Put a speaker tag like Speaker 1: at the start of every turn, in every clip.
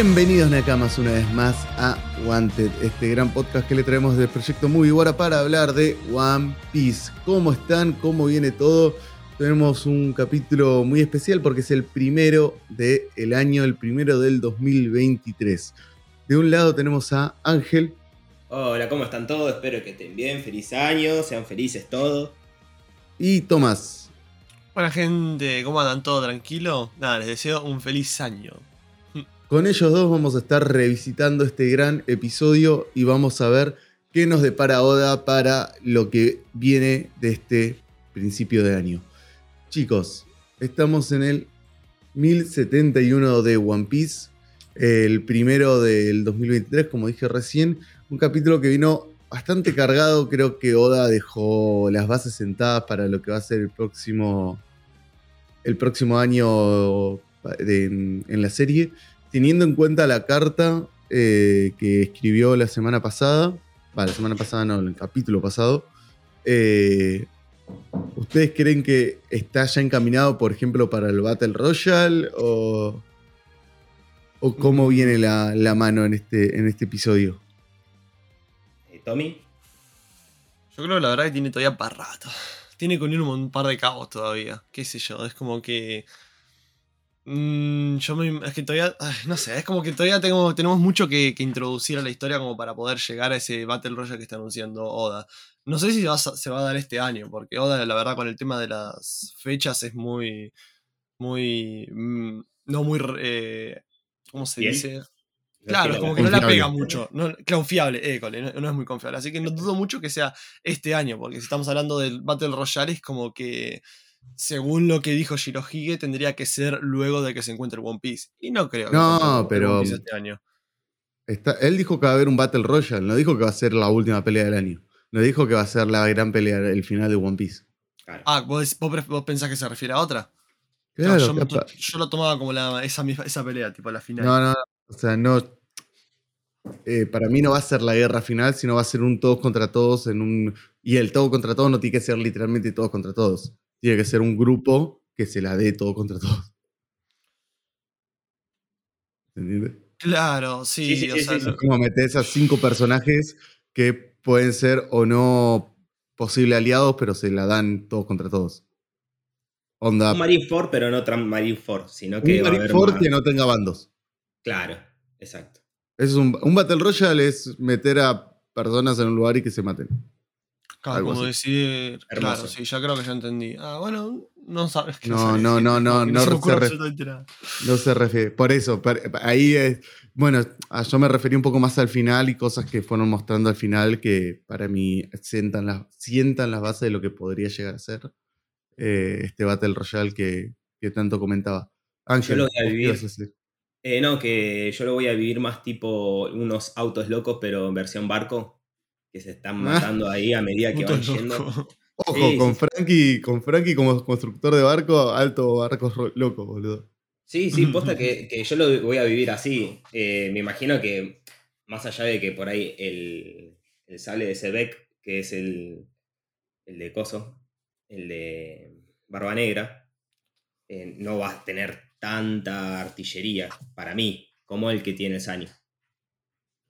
Speaker 1: Bienvenidos Nakamas una vez más a Wanted, este gran podcast que le traemos del proyecto Mugiwara para hablar de One Piece. ¿Cómo están? ¿Cómo viene todo? Tenemos un capítulo muy especial porque es el primero del año, el primero del 2023. De un lado tenemos a Ángel.
Speaker 2: Hola, ¿cómo están todos? Espero que estén bien, feliz año, sean felices todos.
Speaker 1: Y Tomás.
Speaker 3: Buena gente, ¿cómo andan? ¿Todo tranquilo? Nada, les deseo un feliz año.
Speaker 1: Con ellos dos vamos a estar revisitando este gran episodio y vamos a ver qué nos depara Oda para lo que viene de este principio de año. Chicos, estamos en el 1071 de One Piece, el primero del 2023, como dije recién, un capítulo que vino bastante cargado, creo que Oda dejó las bases sentadas para lo que va a ser el próximo, el próximo año en la serie teniendo en cuenta la carta eh, que escribió la semana pasada, la semana pasada no, el capítulo pasado, eh, ¿ustedes creen que está ya encaminado, por ejemplo, para el Battle Royale? ¿O, o cómo viene la, mano en este, en este episodio?
Speaker 2: Eh, ¿Tommy?
Speaker 3: Yo creo que la verdad que tiene todavía para rato. Tiene con él un par de cabos todavía. Qué sé yo, es como que Mm, yo me, es que todavía, no sé, es como que todavía tengo, tenemos mucho que, introducir a la historia como para poder llegar a ese Battle Royale que está anunciando Oda. No sé si se va, a dar este año, porque Oda, la verdad, con el tema de las fechas es muy, muy, mm, no muy, eh, ¿cómo se dice? Claro, es como que no la pega mucho. No, confiable, eh, no, no, es muy confiable. Así que no dudo mucho que sea este año, porque si estamos hablando del Battle Royale es como que según lo que dijo Shirohige, tendría que ser luego de que se encuentre One Piece. Y no creo.
Speaker 1: No, pero. este año. él dijo que va a haber un Battle Royale, no dijo que va a ser la última pelea del año. No dijo que va a ser la gran pelea, el final de One Piece.
Speaker 3: Ah, ¿vos, pensás que se refiere a otra? Claro, yo, lo tomaba como esa, esa pelea, tipo la final.
Speaker 1: No, no, o sea, no. Eh, para mí no va a ser la guerra final, sino va a ser un todos contra todos en un. Y el todo contra todos no tiene que ser literalmente todos contra todos. Tiene que ser un grupo que se la dé todo contra todos.
Speaker 3: ¿Entiendes? Claro, sí.
Speaker 1: es como meter a cinco personajes que pueden ser o no posible aliados, pero se la dan todos contra todos.
Speaker 2: Onda. Un Marineford, pero no Marineford, sino que.
Speaker 1: Un Marineford que no tenga bandos.
Speaker 2: Claro, exacto.
Speaker 1: Es un, un Battle Royale es meter a personas en un lugar y que se maten.
Speaker 3: Claro, como decir. Claro, sí, ya creo que ya entendí. Ah, bueno, no sabes
Speaker 1: que no. No, no, no, no, no, se no se refiere. Por eso, ahí es. Bueno, ah, yo me referí un poco más al final y cosas que fueron mostrando al final que para mí sientan las, sientan las bases de lo que podría llegar a ser eh, este Battle Royale que, que tanto comentaba.
Speaker 2: Ángel, yo lo voy a vivir. Eh, no, que yo lo voy a vivir más tipo unos autos locos, pero en versión barco que se están ah. matando ahí a medida que van yendo.
Speaker 1: Ojo, con, Frankie, con Frankie como constructor de barco, alto barcos loco, boludo.
Speaker 2: Sí, sí, posta que, yo lo voy a vivir así. Eh, me imagino que, más allá de que por ahí el, el sable de Sebek, que es el, el de Coso, el de Barba Negra, eh, no va a tener tanta artillería para mí como el que tiene Sani.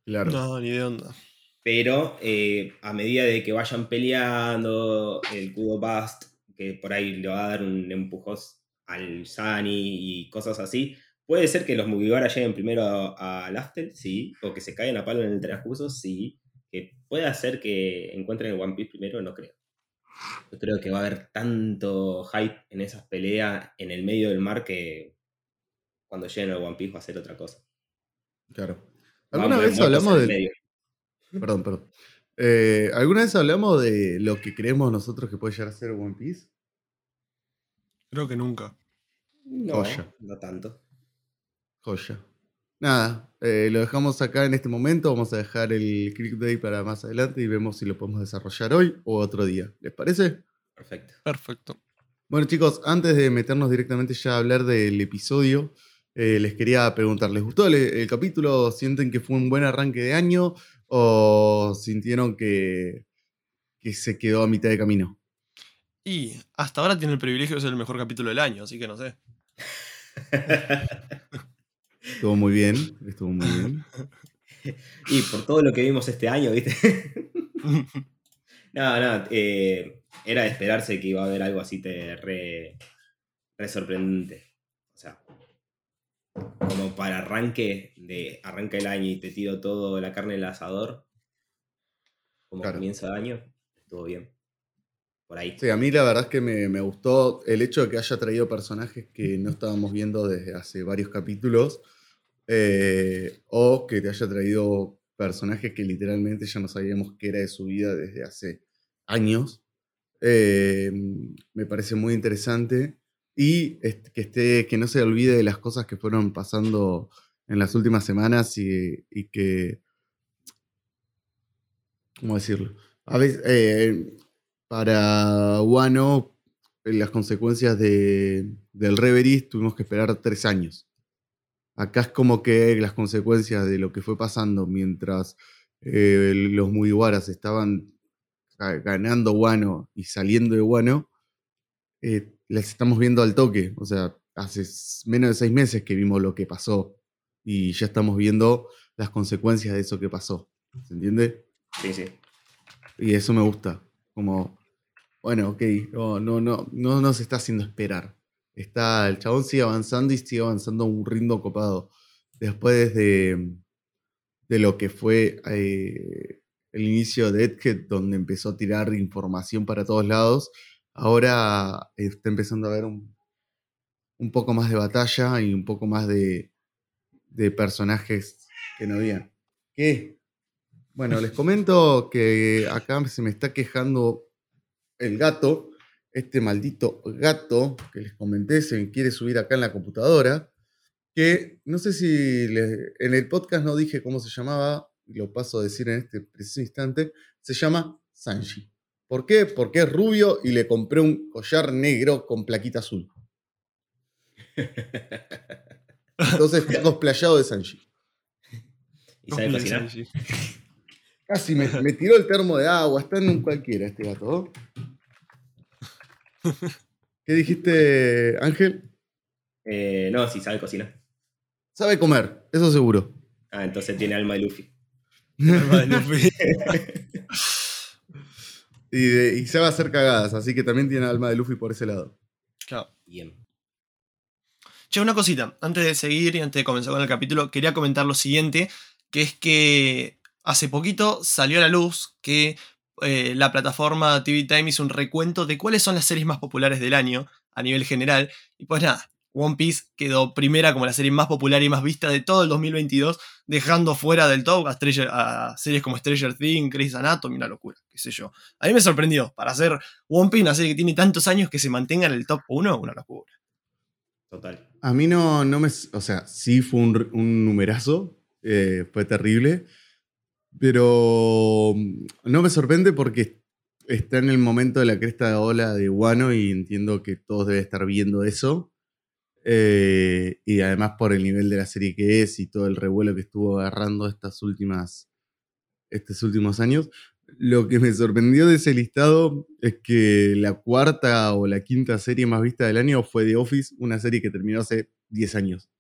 Speaker 3: Claro. No, ni de onda.
Speaker 2: Pero eh, a medida de que vayan peleando, el Kudo Bast, que por ahí le va a dar un empujón al Sani y cosas así, puede ser que los Mugiwara lleguen primero al Aftel, sí, o que se caigan a palo en el transcurso, sí. Que puede hacer que encuentren el One Piece primero, no creo. Yo creo que va a haber tanto hype en esas peleas en el medio del mar que cuando lleguen al One Piece va a ser otra cosa.
Speaker 1: Claro. ¿Alguna vez hablamos del, Perdón, perdón. Eh, ¿Alguna vez hablamos de lo que creemos nosotros que puede llegar a ser One Piece?
Speaker 3: Creo que nunca.
Speaker 2: No, no tanto.
Speaker 1: Joya. Nada, eh, lo dejamos acá en este momento. Vamos a dejar el Click Day para más adelante y vemos si lo podemos desarrollar hoy o otro día. ¿Les parece?
Speaker 2: Perfecto.
Speaker 3: Perfecto.
Speaker 1: Bueno, chicos, antes de meternos directamente ya a hablar del episodio, eh, les quería preguntar: ¿les gustó el, capítulo? ¿Sienten que fue un buen arranque de año? O sintieron que, que se quedó a mitad de camino?
Speaker 3: Y hasta ahora tiene el privilegio de ser el mejor capítulo del año, así que no sé.
Speaker 1: estuvo muy bien, estuvo muy bien.
Speaker 2: y por todo lo que vimos este año, ¿viste? no, no, eh, era de esperarse que iba a haber algo así te re, re sorprendente. Como para arranque de arranca el año y te tiro todo la carne del asador, como
Speaker 1: Claro.
Speaker 2: comienza el año, estuvo bien. Por ahí.
Speaker 1: Sí, a mí la verdad es que me, me gustó el hecho de que haya traído personajes que no estábamos viendo desde hace varios capítulos. eh, o que te haya traído personajes que literalmente ya no sabíamos qué era de su vida desde hace años. Eh, me parece muy interesante. Y est- que, esté, que no se olvide de las cosas que fueron pasando en las últimas semanas y, que. ¿Cómo decirlo? A veces, eh, para Wano, eh, las consecuencias de, del Reverie tuvimos que esperar tres años. Acá es como que las consecuencias de lo que fue pasando mientras eh, los Mugiwaras estaban ga- ganando Wano y saliendo de Wano, eh, las estamos viendo al toque. O sea, hace menos de seis meses que vimos lo que pasó y ya estamos viendo las consecuencias de eso que pasó. ¿Se entiende?
Speaker 2: Sí, sí.
Speaker 1: Y eso me gusta. Como, bueno, ok, no, no, no, no nos está haciendo esperar. Está, el chabón sigue avanzando y sigue avanzando a un ritmo copado. Después de, de lo que fue eh, el inicio de Egghead, donde empezó a tirar información para todos lados, ahora está empezando a haber un, un poco más de batalla y un poco más de, de personajes que no habían. ¿Qué? Bueno, les comento que acá se me está quejando el gato, este maldito gato que les comenté, se quiere subir acá en la computadora, que no sé si en el podcast no dije cómo se llamaba, lo paso a decir en este preciso instante, se llama Sanji. ¿Por qué? Porque es rubio y le compré un collar negro con plaquita azul. Entonces está cosplayado de Sanji.
Speaker 2: ¿Y sabe cocinar?
Speaker 1: Casi me, me tiró el termo de agua, está en un cualquiera este gato. ¿Qué dijiste, Ángel?
Speaker 2: Eh, no, sí sabe cocinar.
Speaker 1: Sabe comer, eso seguro.
Speaker 2: Ah, entonces tiene alma de Luffy.
Speaker 1: Y, de- y sabe hacer cagadas, así que también tiene alma de Luffy por ese lado.
Speaker 3: Claro.
Speaker 2: Bien.
Speaker 3: Che, una cosita, antes de seguir y antes de comenzar con el capítulo, quería comentar lo siguiente, que es que hace poquito salió a la luz que eh, la plataforma TV Time hizo un recuento de cuáles son las series más populares del año a nivel general, y pues nada, One Piece quedó primera como la serie más popular y más vista de todo el 2022, dejando fuera del top a, Stranger- a series como Stranger Things, Grey's Anatomy, una locura, qué sé yo. A mí me sorprendió, para hacer One Piece, una serie que tiene tantos años que se mantenga en el top 1, una locura.
Speaker 2: Total.
Speaker 1: A mí no, no me. O sea, sí fue un, un numerazo, eh, fue terrible, pero mm, no me sorprende porque está en el momento de la cresta de ola de Wano y entiendo que todos deben estar viendo eso. Eh, y además por el nivel de la serie que es y todo el revuelo que estuvo agarrando estas últimas, estos últimos años. Lo que me sorprendió de ese listado es que la cuarta o la quinta serie más vista del año fue The Office, una serie que terminó hace 10 años.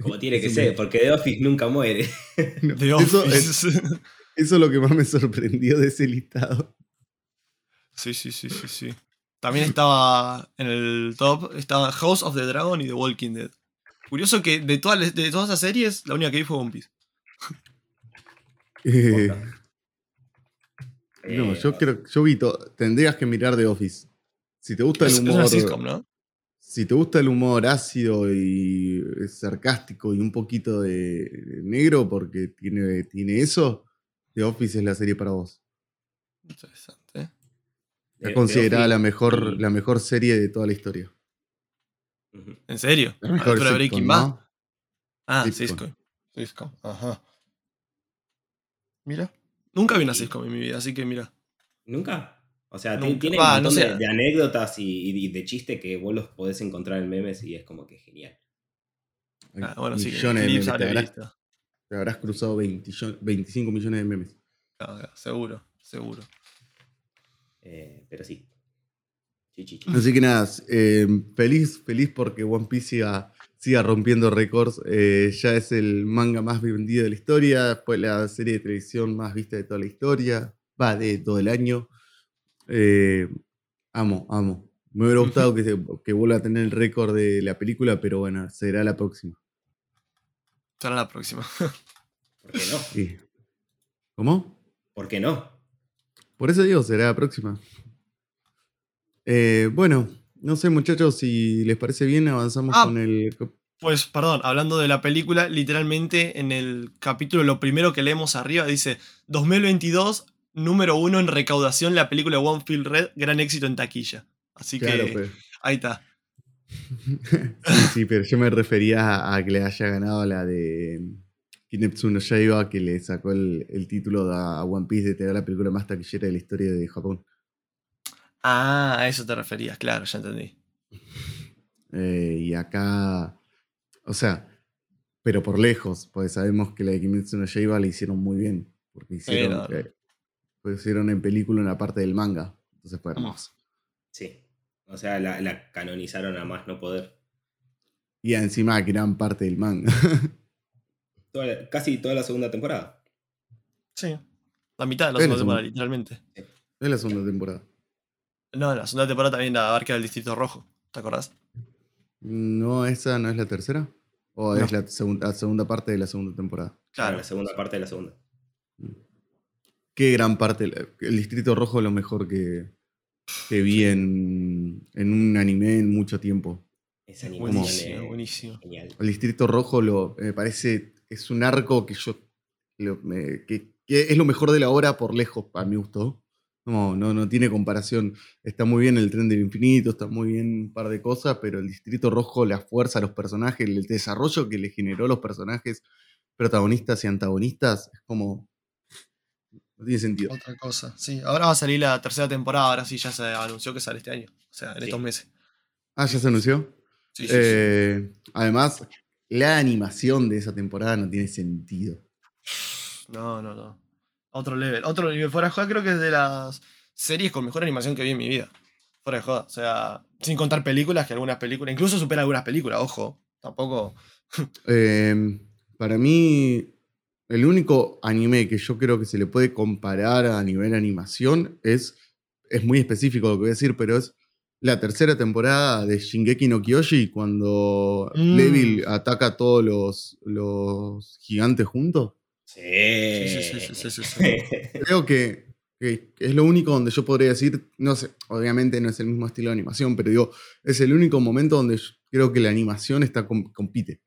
Speaker 2: Como tiene que ser, porque The Office nunca muere.
Speaker 1: No,
Speaker 3: The
Speaker 1: eso, es, eso es lo que más me sorprendió de ese listado.
Speaker 3: Sí, sí, sí, sí, sí. También estaba en el top, estaba House of the Dragon y The Walking Dead. Curioso que de todas, de todas esas series, la única que vi fue One Piece.
Speaker 1: Eh,
Speaker 2: Eh,
Speaker 1: no, yo creo yo vi tendrías que mirar The Office. Si te gusta el
Speaker 3: Es, es
Speaker 1: humor.
Speaker 3: una sitcom, ¿no?
Speaker 1: Si te gusta el humor ácido y sarcástico y un poquito de negro, porque tiene, tiene eso, The Office es la serie para vos.
Speaker 3: Interesante. ¿Eh?
Speaker 1: Es considerada la mejor,
Speaker 2: y-
Speaker 1: la mejor serie de toda la historia.
Speaker 3: ¿En serio?
Speaker 1: La mejor
Speaker 3: Adentro de
Speaker 1: sitcom,
Speaker 3: Breaking Bad.
Speaker 1: ¿no?
Speaker 3: Ah,
Speaker 1: sitcom.
Speaker 3: Sitcom, ajá. Mira. Nunca vi una sitcom en mi vida, así que mira.
Speaker 2: ¿Nunca? O sea,
Speaker 3: Nunca.
Speaker 2: tiene un
Speaker 3: no
Speaker 2: montón
Speaker 3: sé.
Speaker 2: de, de anécdotas y, y de chistes que vos los podés encontrar en memes y es como que genial.
Speaker 3: Ah, bueno, sí,
Speaker 1: millones de memes. Te habrás,
Speaker 3: visto.
Speaker 1: te habrás cruzado 20 yo- 25 millones de memes.
Speaker 3: Ah, ah, seguro, seguro.
Speaker 2: Eh, pero sí. Sí, sí, sí.
Speaker 1: Así que nada, eh, feliz, feliz porque One Piece siga, siga rompiendo récords. Eh, ya es el manga más vendido de la historia, después la serie de televisión más vista de toda la historia, va de todo el año. Eh, amo, amo. Me hubiera gustado que, que vuelva a tener el récord de la película, pero bueno, será la próxima.
Speaker 3: Será la próxima.
Speaker 2: ¿Por qué no?
Speaker 1: Sí. ¿Cómo?
Speaker 2: ¿Por qué no?
Speaker 1: Por eso digo, será la próxima. Eh, bueno, no sé, muchachos, si les parece bien, avanzamos
Speaker 3: Ah.
Speaker 1: con el.
Speaker 3: Pues, perdón, hablando de la película, literalmente en el capítulo, lo primero que leemos arriba dice: 2022, número uno en recaudación, la película One Field Red, gran éxito en taquilla. Así
Speaker 1: Claro,
Speaker 3: que
Speaker 1: pero-
Speaker 3: ahí está.
Speaker 1: sí, sí, pero yo me refería a, a que le haya ganado la de Kinetsu no Yaiba, que le sacó el, el título a One Piece de tener la película más taquillera de la historia de Japón.
Speaker 3: Ah, a eso te referías, claro, ya entendí.
Speaker 1: Eh, y acá, o sea, pero por lejos, porque sabemos que la de Kimetsu no Yaiba la hicieron muy bien, porque hicieron,
Speaker 3: no.
Speaker 1: eh, pues hicieron en película una parte del manga, entonces fue hermoso.
Speaker 2: Sí. O sea, la, la canonizaron a más no poder.
Speaker 1: Y encima gran parte del manga.
Speaker 2: Toda la- casi toda la segunda temporada.
Speaker 3: Sí. La mitad de la
Speaker 1: Es
Speaker 3: segunda temporada, literalmente.
Speaker 1: es la segunda temporada.
Speaker 3: No, la segunda temporada también la abarca el Distrito Rojo. ¿Te acordás?
Speaker 1: No, esa no es la tercera. O es la segunda, segunda parte de la segunda temporada.
Speaker 3: Claro.
Speaker 2: La segunda parte de la segunda.
Speaker 1: Qué gran parte. El Distrito Rojo es lo mejor que, que vi en, en un anime en mucho tiempo.
Speaker 2: Esa animación
Speaker 3: Buenísimo,
Speaker 2: es
Speaker 3: buenísimo.
Speaker 2: genial.
Speaker 1: El Distrito Rojo lo, me parece. Es un arco que yo. lo- me- que, que es lo mejor de la obra por lejos, a mi gusto. No, no, no tiene comparación. Está muy bien el tren del infinito, está muy bien un par de cosas, pero el Distrito Rojo, la fuerza, los personajes, el desarrollo que le generó a los personajes protagonistas y antagonistas, es como. No tiene sentido.
Speaker 3: Otra cosa. Sí, ahora va a salir la tercera temporada. Ahora sí ya se anunció que sale este año. O sea, en
Speaker 2: Sí.
Speaker 3: estos meses.
Speaker 1: Ah, ya se anunció.
Speaker 3: Sí, sí, sí.
Speaker 1: Eh, Además, la animación de esa temporada no tiene sentido.
Speaker 3: No, no, no. Otro level. Otro nivel. Fuera de joda, creo que es de las series con mejor animación que vi en mi vida. Fuera de joda. O sea, sin contar películas, que algunas películas. Incluso supera algunas películas, ojo. Tampoco.
Speaker 1: Eh, para mí, el único anime que yo creo que se le puede comparar a nivel animación es, es muy específico lo que voy a decir, pero es la tercera temporada de Shingeki no Kyoshi cuando
Speaker 3: Mm.
Speaker 1: Ataca a todos los, los gigantes juntos.
Speaker 2: Sí.
Speaker 3: Sí, sí, sí, sí, sí, sí.
Speaker 1: Creo que, que es lo único donde yo podría decir, no sé, obviamente no es el mismo estilo de animación, pero digo, es el único momento donde yo creo que la animación está com- compite.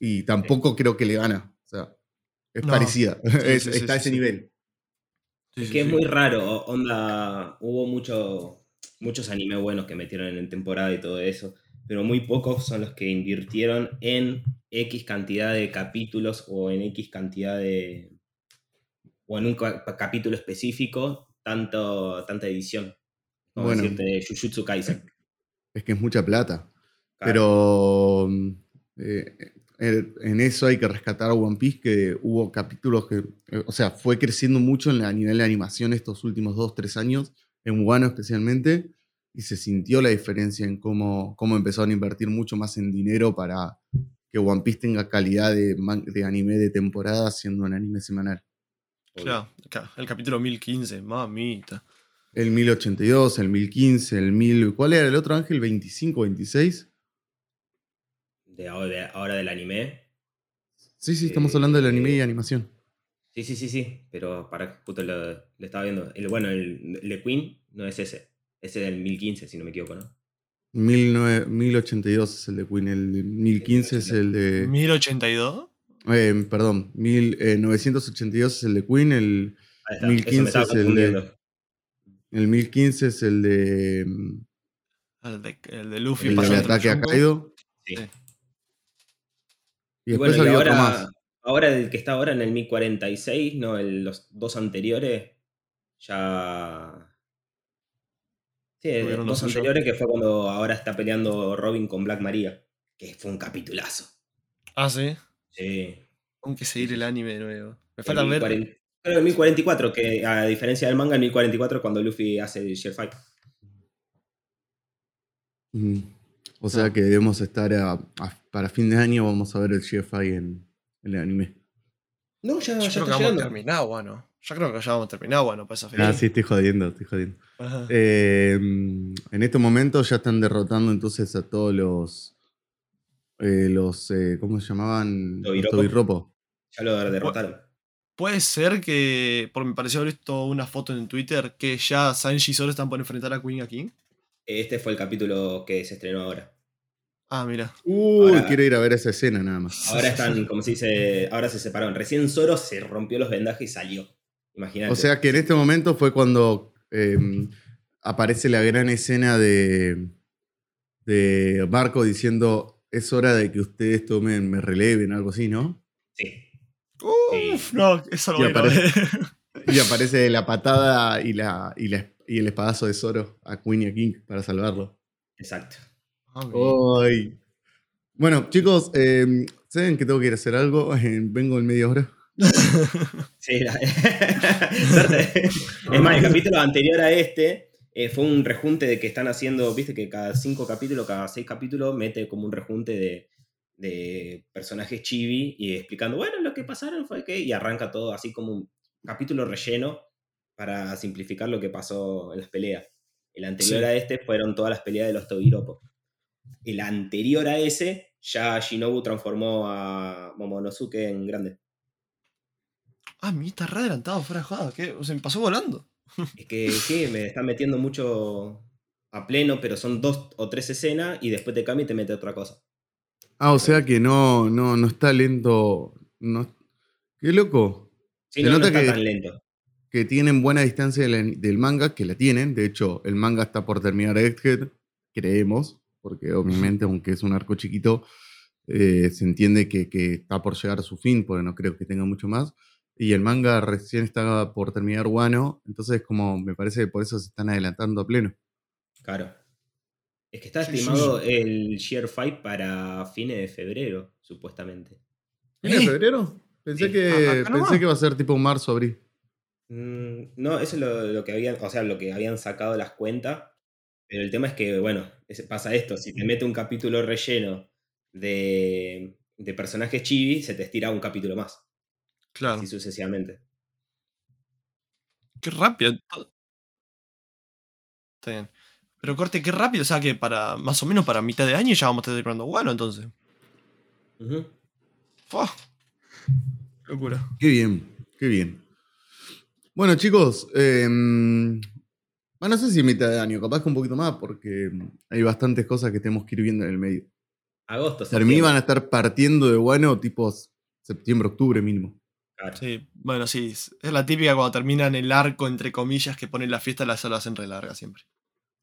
Speaker 1: Y tampoco creo que le gana. O sea, es
Speaker 3: No.
Speaker 1: parecida. Es-
Speaker 3: sí, sí,
Speaker 1: está a ese
Speaker 3: sí.
Speaker 1: nivel.
Speaker 3: Sí,
Speaker 2: Es
Speaker 3: sí,
Speaker 2: que es
Speaker 3: sí.
Speaker 2: muy raro, onda, hubo mucho, muchos anime buenos que metieron en temporada y todo eso, pero muy pocos son los que invirtieron en X cantidad de capítulos o en X cantidad de... o en un ca- capítulo específico, tanto, tanta edición. Como
Speaker 1: Bueno.
Speaker 2: decirte Jujutsu Kaisen.
Speaker 1: Es que es mucha plata.
Speaker 2: Claro.
Speaker 1: Pero eh, eh, en eso hay que rescatar a One Piece, que hubo capítulos que, eh, o sea, fue creciendo mucho a nivel de animación estos últimos dos, tres años, en Wano especialmente, y se sintió la diferencia en cómo, cómo empezaron a invertir mucho más en dinero para que One Piece tenga calidad de, de anime de temporada siendo un anime semanal.
Speaker 3: Claro, el capítulo 1015, mamita.
Speaker 1: El 1082, el 1015, el 1000... ¿Cuál era el otro ángel? ¿25, 26?
Speaker 2: De ahora, de ahora del anime.
Speaker 1: Sí, sí, estamos hablando del anime y animación.
Speaker 2: Sí, sí, sí, sí, pero para puto lo, lo estaba viendo. El, bueno, el Le Queen no es ese. Ese del 1015, si no me equivoco, ¿no?
Speaker 1: 19- 1082 es el de Queen, el de 1015 es el de...
Speaker 3: ¿1082?
Speaker 1: eh, perdón, 1982 es el de Queen, el,
Speaker 2: está,
Speaker 1: 1015
Speaker 2: eso me estaba
Speaker 1: es el de- el 1015 es el de... mm,
Speaker 3: El de, el de Luffy
Speaker 1: El
Speaker 3: dentro
Speaker 1: ataque a
Speaker 3: Yonko.
Speaker 1: Kaido.
Speaker 2: Sí.
Speaker 1: Y después
Speaker 2: bueno, y
Speaker 1: había otro
Speaker 2: ahora,
Speaker 1: más.
Speaker 2: Ahora el que está ahora en el 1046, no, el- los dos anteriores, ya... Sí, el-
Speaker 3: Tuvieron lo
Speaker 2: dos anteriores que fue cuando ahora está peleando Robin con Black Maria, que fue un capitulazo.
Speaker 3: Ah, sí.
Speaker 2: Sí.
Speaker 3: Tengo que seguir el anime de nuevo. Me falta ver.
Speaker 2: 1040 Creo el 1044, que a diferencia del manga, el 1044 es cuando Luffy hace el Share Fight.
Speaker 1: Mm. O sea que debemos estar a, a para fin de año vamos a ver el GFI en, en el anime.
Speaker 2: No, ya,
Speaker 3: Yo
Speaker 2: ya
Speaker 3: creo
Speaker 2: está
Speaker 3: que
Speaker 2: llegando.
Speaker 3: terminado, bueno. Yo creo que ya vamos terminado, bueno, para esa fecha.
Speaker 1: Ah, sí, estoy jodiendo, estoy jodiendo. Eh, en estos momentos ya están derrotando entonces a todos los. eh, los eh, ¿Cómo se llamaban? Los
Speaker 2: Tobiropo.
Speaker 1: Tobiropo.
Speaker 2: Ya lo derrotaron.
Speaker 3: Puede ser que, por me pareció haber visto una foto en Twitter, que ya Sanji y Zoro están por enfrentar a Queen a King.
Speaker 2: Este fue el capítulo que se estrenó ahora.
Speaker 3: Ah, mira.
Speaker 1: Uy,
Speaker 2: Ahora-
Speaker 1: quiero ir a ver esa escena nada más.
Speaker 2: Ahora están, como se dice, ahora se separaron. Recién Zoro se rompió los vendajes y salió. Imagínate.
Speaker 1: O sea que en este momento fue cuando eh, aparece la gran escena de, de Marco diciendo es hora de que ustedes tomen, me releven, algo así, ¿no?
Speaker 2: Sí.
Speaker 3: Uf, no, eso
Speaker 1: Y
Speaker 3: voy a
Speaker 1: aparece-
Speaker 3: ver.
Speaker 1: Y aparece la patada y, la, y, la- y el espadazo de Zoro a Queen y a King para salvarlo.
Speaker 2: Exacto.
Speaker 3: Ah,
Speaker 1: Ay. Bueno, chicos, eh, ¿saben que tengo que ir a hacer algo? Vengo en media hora.
Speaker 2: Sí, la- Suerte. es más, el capítulo anterior a este eh, fue un rejunte de que están haciendo, viste que cada cinco capítulos, cada seis capítulos, mete como un rejunte de, de personajes chibi y explicando, bueno, lo que pasaron fue que, y arranca todo así como un capítulo relleno para simplificar lo que pasó en las peleas. El anterior
Speaker 3: Sí.
Speaker 2: a este fueron todas las peleas de los Tobiropo. El anterior a ese, ya Shinobu transformó a Momonosuke en grande.
Speaker 3: Ah, mi está re adelantado, fuera de joda. ¿qué? O sea, me pasó volando.
Speaker 2: Es que sí, me están metiendo mucho a pleno, pero son dos o tres escenas y después te cambia y te mete otra cosa.
Speaker 1: Ah, o sea que no, no, no está lento. No, qué loco.
Speaker 2: Sí,
Speaker 1: Se
Speaker 2: no, no
Speaker 1: nota
Speaker 2: está
Speaker 1: que-
Speaker 2: tan lento.
Speaker 1: Que tienen buena distancia del, del manga, que la tienen. De hecho, el manga está por terminar Egghead, creemos, porque obviamente, aunque es un arco chiquito, eh, se entiende que, que está por llegar a su fin, porque no creo que tenga mucho más. Y el manga recién está por terminar Wano, entonces como me parece que por eso se están adelantando a pleno.
Speaker 2: Claro. Es que está
Speaker 3: Sí, sí,
Speaker 2: estimado el Sheer Fight para fines de febrero, supuestamente.
Speaker 1: ¿Viene de febrero? Pensé,
Speaker 2: Sí.
Speaker 1: que, pensé que iba a ser tipo marzo, abril.
Speaker 2: Mm, no, eso es lo, lo que habían, o sea, lo que habían sacado las cuentas. Pero el tema es que, bueno, es- pasa esto, si te mete un capítulo relleno de, de personajes chibi, se te estira un capítulo más.
Speaker 3: Claro.
Speaker 2: Así sucesivamente.
Speaker 3: Qué rápido. Está bien. Pero corte, qué rápido. O sea que para más o menos para mitad de año ya vamos a estar terminando bueno, entonces.
Speaker 2: Ujú.
Speaker 3: Fua. Locura.
Speaker 1: Qué bien, qué bien. Bueno, chicos, eh, bueno, no sé si mitad de año, capaz que un poquito más, porque hay bastantes cosas que tenemos que ir viendo en el medio.
Speaker 2: Agosto.
Speaker 1: Para mí van a estar partiendo de bueno, tipo septiembre, octubre mínimo.
Speaker 2: Claro.
Speaker 3: Sí, bueno, sí. Es la típica cuando terminan el arco, entre comillas, que ponen la fiesta, las salas hacen re larga siempre.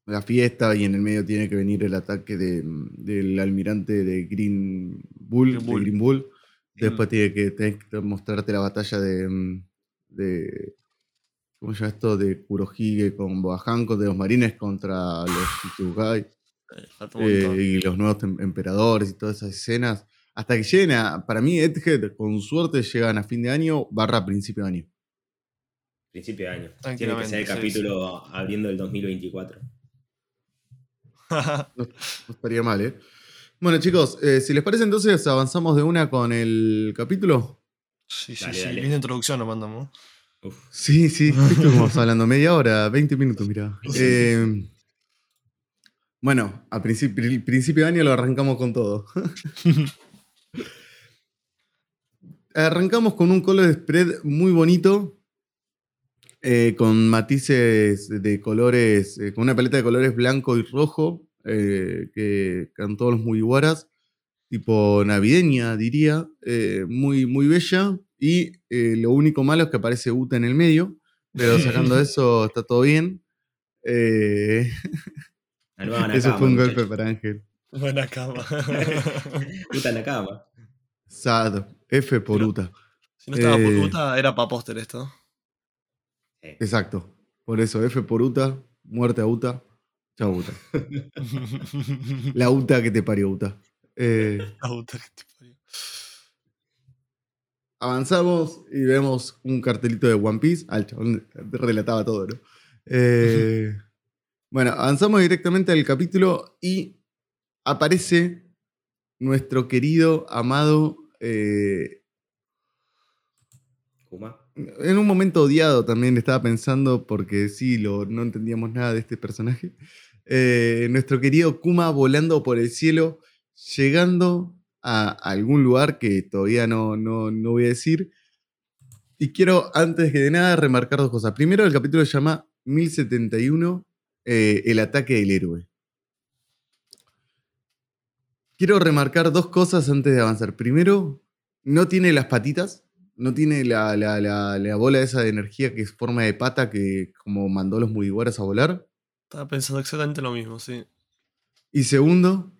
Speaker 1: La fiesta y en el medio tiene que venir el ataque de- del almirante de Green Bull.
Speaker 3: Green
Speaker 1: de
Speaker 3: Bull.
Speaker 1: Green Bull. Después
Speaker 3: Mm.
Speaker 1: tiene que, tenés que mostrarte la batalla de, mm, de ¿cómo se llama esto? De Kurohige con Boahanko, de los marines contra los Shichibukai.
Speaker 3: Eh,
Speaker 1: eh, y los nuevos tem- emperadores y todas esas escenas. Hasta que lleguen a, para mí, Edgehead, con suerte, llegan a fin de año barra principio de año.
Speaker 2: Principio de año. Tiene que ser el
Speaker 3: sí,
Speaker 2: capítulo abriendo el 2024.
Speaker 1: No estaría mal, ¿eh? Bueno, chicos, eh, si les parece, entonces avanzamos de una con el capítulo.
Speaker 3: sí, sí,
Speaker 2: Dale,
Speaker 3: sí.
Speaker 2: dale.
Speaker 3: Linda introducción nos mandamos.
Speaker 2: Uf.
Speaker 1: Sí, sí, estuvimos hablando media hora, 20 minutos, mira. Eh, bueno, a principio, principio de año lo arrancamos con todo. arrancamos con un color spread muy bonito, eh, con matices de colores, eh, con una paleta de colores blanco y rojo, eh, que todos los Mugiwaras, tipo navideña, diría, muy, muy bella. Y eh, lo único malo es que aparece Uta en el medio, pero sacando eso está todo bien. Eh,
Speaker 2: La
Speaker 1: eso fue un golpe para Ángel.
Speaker 3: Buena cama.
Speaker 2: Puta Nakama.
Speaker 1: Sad, F por
Speaker 3: Pero-
Speaker 1: Uta.
Speaker 3: si no estaba por
Speaker 1: Eh,
Speaker 3: puta, era para póster esto.
Speaker 1: Exacto. Por eso, F por Uta, muerte a Uta, chao Uta. La Uta que te parió Uta. Eh,
Speaker 3: La puta que te parió.
Speaker 1: Avanzamos y vemos un cartelito de One Piece. Al chabón relataba todo, ¿no? Eh, bueno, avanzamos directamente al capítulo y aparece nuestro querido, amado, eh,
Speaker 2: Kuma.
Speaker 1: en un momento odiado también estaba pensando, porque sí, lo, no entendíamos nada de este personaje. Eh, nuestro querido Kuma volando por el cielo, llegando a algún lugar que todavía no, no, no voy a decir. Y quiero, antes que de nada, remarcar dos cosas. Primero, el capítulo se llama 1071, eh, El ataque del héroe. Quiero remarcar dos cosas antes de avanzar. Primero, no tiene las patitas, no tiene la, la- la- la bola esa de energía que es forma de pata que como mandó los Mugiwaras a volar.
Speaker 3: Estaba pensando exactamente lo mismo, sí.
Speaker 1: Y segundo,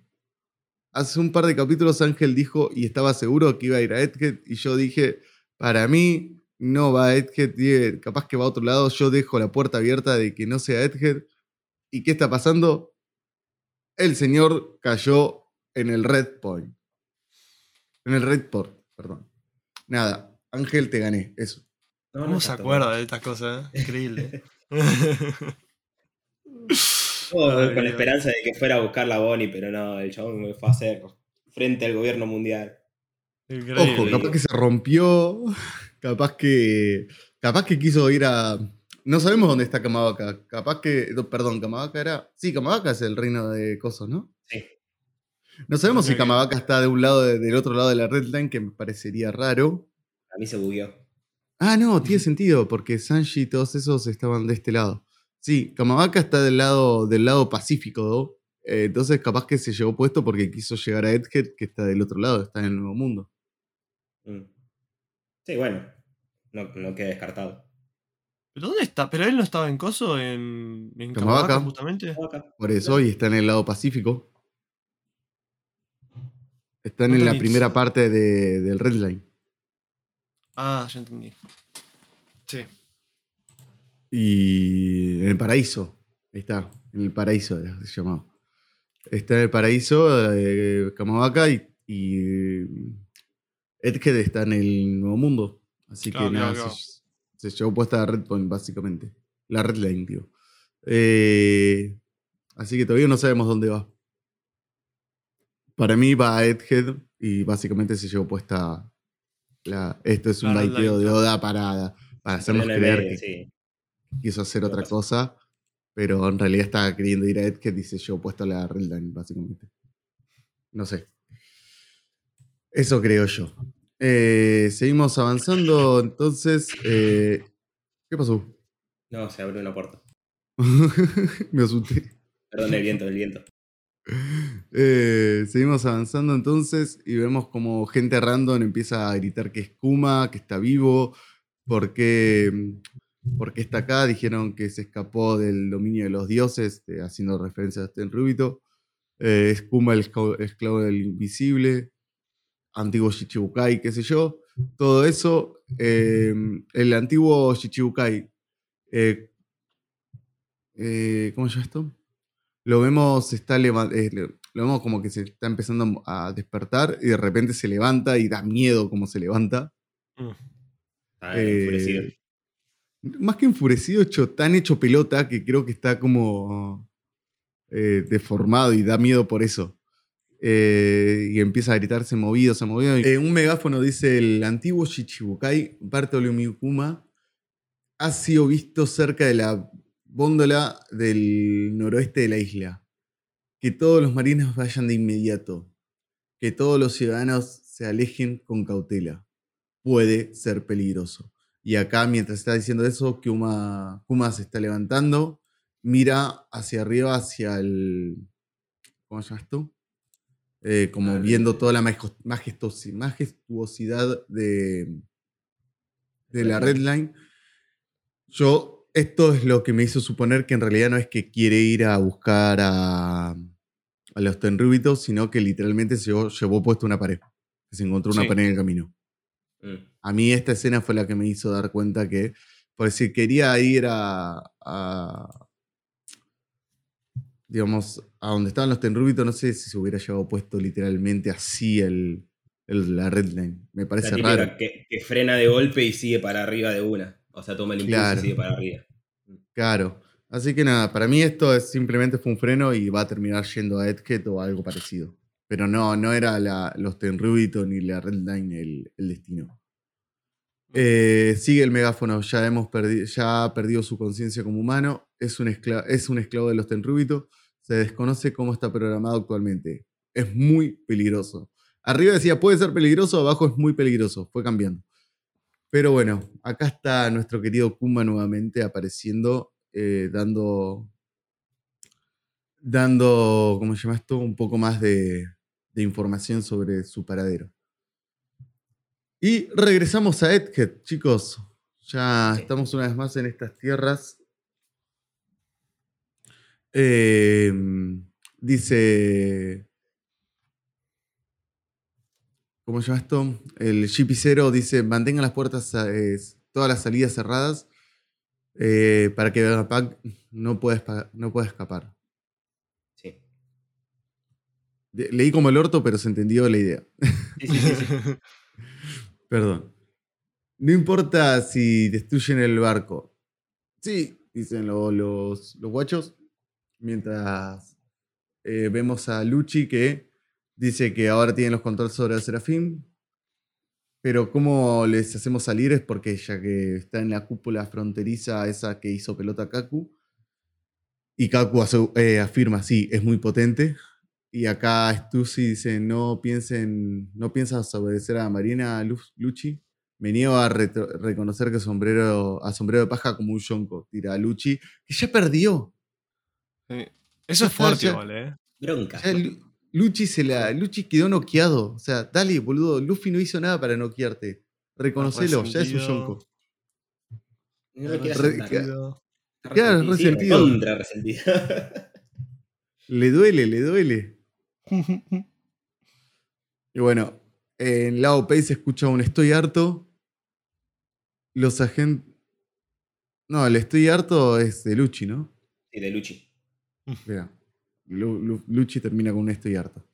Speaker 1: hace un par de capítulos Ángel dijo y estaba seguro que iba a ir a Edgehead y yo dije, para mí no va a capaz que va a otro lado, yo dejo la puerta abierta de que no sea Edgehead. ¿Y qué está pasando? El señor cayó en el Red Point. En el Red Port, perdón. Nada, Ángel, te gané, eso.
Speaker 2: No, no
Speaker 3: ¿Cómo se acuerda de estas cosas? eh? Increíble. Ay,
Speaker 2: con la esperanza de que fuera a buscar la Bonnie, pero no, el chabón me fue a hacer frente al gobierno mundial.
Speaker 3: Increíble.
Speaker 1: Ojo, capaz que se rompió, capaz que capaz que quiso ir a no sabemos dónde está Kamabaka, capaz que perdón, Kamabaka era Sí, Kamabaka es el reino de Cosos, ¿no?
Speaker 2: Sí.
Speaker 1: No sabemos si
Speaker 3: Ok.
Speaker 1: Kamabaka está de un lado de- del otro lado de la red line que me parecería raro.
Speaker 2: A mí se bugueó.
Speaker 1: Ah, no, tiene sentido porque Sanji y todos esos estaban de este lado. Sí, Kamabaka está del lado del lado pacífico, ¿no? Eh, entonces capaz que se llevó puesto porque quiso llegar a Edgehead que está del otro lado, está en el Nuevo Mundo.
Speaker 2: Mm. Sí, bueno. No, no queda descartado.
Speaker 3: ¿Pero dónde está? ¿Pero él no estaba en Coso? ¿En, en
Speaker 1: Kamabaka.
Speaker 3: Kamabaka, justamente?
Speaker 1: Por eso, y está en el lado pacífico. Están
Speaker 3: No
Speaker 1: en la primera parte de- del Red Line.
Speaker 3: Ah, ya entendí. Sí.
Speaker 1: Y en el paraíso. Ahí está. En el paraíso era, se llamaba. Está en el paraíso de Kamabaka y, y Edgehead está en el Nuevo Mundo. Así
Speaker 3: Claro,
Speaker 1: que nada,
Speaker 3: claro,
Speaker 1: Se, se llevó puesta la Red Point, básicamente. La Red Line, tío. Eh, así que todavía no sabemos dónde va. Para mí va a Edgehead y básicamente se llevó puesta la, esto es un baiteo de. Oda para, para hacernos creer que
Speaker 2: sí.
Speaker 1: Quiso hacer otra cosa, pero en realidad estaba queriendo ir a Edgehead y se llevó puesta la Red Line, básicamente. No sé. Eso creo yo. Eh, seguimos avanzando, entonces. eh, ¿Qué pasó?
Speaker 2: No, se abrió una puerta.
Speaker 1: Me asusté.
Speaker 2: Perdón, el viento, el viento.
Speaker 1: Eh, seguimos avanzando entonces y vemos como gente random empieza a gritar que es Kuma, que está vivo, porque, porque está acá, dijeron que se escapó del dominio de los dioses, eh, haciendo referencia a este Rubito. Eh, es Kuma el esclavo, del invisible, antiguo Shichibukai, qué sé yo. Todo eso, eh, el antiguo Shichibukai, eh, eh, ¿cómo se llama esto? lo vemos, está lo vemos como que se está empezando a despertar y de repente se levanta y da miedo como se levanta.
Speaker 3: Mm.
Speaker 1: Más que enfurecido, hecho, tan hecho pelota que creo que está como eh, deformado y da miedo por eso. Eh, y empieza a gritarse movido, se movido. Eh, un megáfono dice: El antiguo Shichibukai, Bartolomeu Kuma, ha sido visto cerca de la góndola del noroeste de la isla. Que todos los marinos vayan de inmediato. Que todos los ciudadanos se alejen con cautela. Puede ser peligroso. Y acá, mientras está diciendo eso, Kuma, Kuma se está levantando, mira hacia arriba, hacia el. ¿Cómo se llama esto? Eh, como viendo toda la majestuosidad de, de la Red Line. Yo, esto es lo que me hizo suponer que en realidad no es que quiere ir a buscar a, a los tenrúbitos, sino que literalmente se llevó, llevó puesto una pared. Que se encontró una
Speaker 3: Sí.
Speaker 1: pared en el camino.
Speaker 2: Mm.
Speaker 1: A mí esta escena fue la que me hizo dar cuenta que, por si quería ir a, a- digamos, a donde estaban los tenrúbitos, no sé si se hubiera llevado puesto literalmente así el, el- la red line. Me parece raro.
Speaker 2: que, que frena de golpe y sigue para arriba de una. O sea, toma el impulso
Speaker 1: Claro.
Speaker 2: y sigue para arriba.
Speaker 1: Claro. Así que nada, para mí esto es simplemente fue un freno y va a terminar yendo a Edgehead o algo parecido. Pero no, no era la, los Tenryubito ni la Red Line el, el destino. Eh, sigue el megáfono, ya, hemos perdido, ya ha perdido su conciencia como humano, es un, esclavo, es un esclavo de los Tenryubito, se desconoce cómo está programado actualmente. Es muy peligroso. Arriba decía puede ser peligroso, abajo es muy peligroso, fue cambiando. Pero bueno, acá está nuestro querido Kuma nuevamente apareciendo, eh, dando, dando, ¿cómo se llama esto? Un poco más de, de información sobre su paradero. Y regresamos a Edhead, chicos. Ya
Speaker 2: Sí.
Speaker 1: estamos una vez más en estas tierras. Eh, dice. ¿Cómo se llama esto? El GP0 dice: mantengan las puertas, eh, todas las salidas cerradas eh, para que Vegapunk no pueda, no pueda escapar. Leí como el orto, pero se entendió la idea.
Speaker 2: Sí, sí, sí, sí.
Speaker 1: Perdón. No importa si destruyen el barco. Sí, dicen lo- los, los guachos. Mientras eh, vemos a Luchi que dice que ahora tienen los controles sobre el Serafín. Pero cómo les hacemos salir es porque ya que está en la cúpula fronteriza esa que hizo pelota Kaku. Y Kaku eh, afirma, sí, es muy potente. Y acá Stussy dice, no piensen, no piensas obedecer a Marina Lu- Lucci. Me niego a reconocer que sombrero, a sombrero de paja como un yonko. Tira a Lucci, que ya perdió.
Speaker 3: Sí. Eso es fuerte,
Speaker 1: ya-
Speaker 3: igual, ¿eh?
Speaker 2: Bronca.
Speaker 1: Lucci, se la, Lucci quedó noqueado. O sea, dale, boludo. Luffy no hizo nada para noquearte. Reconocelo, ya es un yonko.
Speaker 2: No lo aceptar.
Speaker 3: Resentido.
Speaker 1: Claro,
Speaker 2: recontra resentido.
Speaker 1: Le duele, le duele. Y bueno, en Lao Pei se escucha un estoy harto. Los agentes. No, el estoy harto es de Luchi, ¿no?
Speaker 2: Sí, de Luchi.
Speaker 1: Mira, Lu- Lu- Luchi termina con un estoy harto.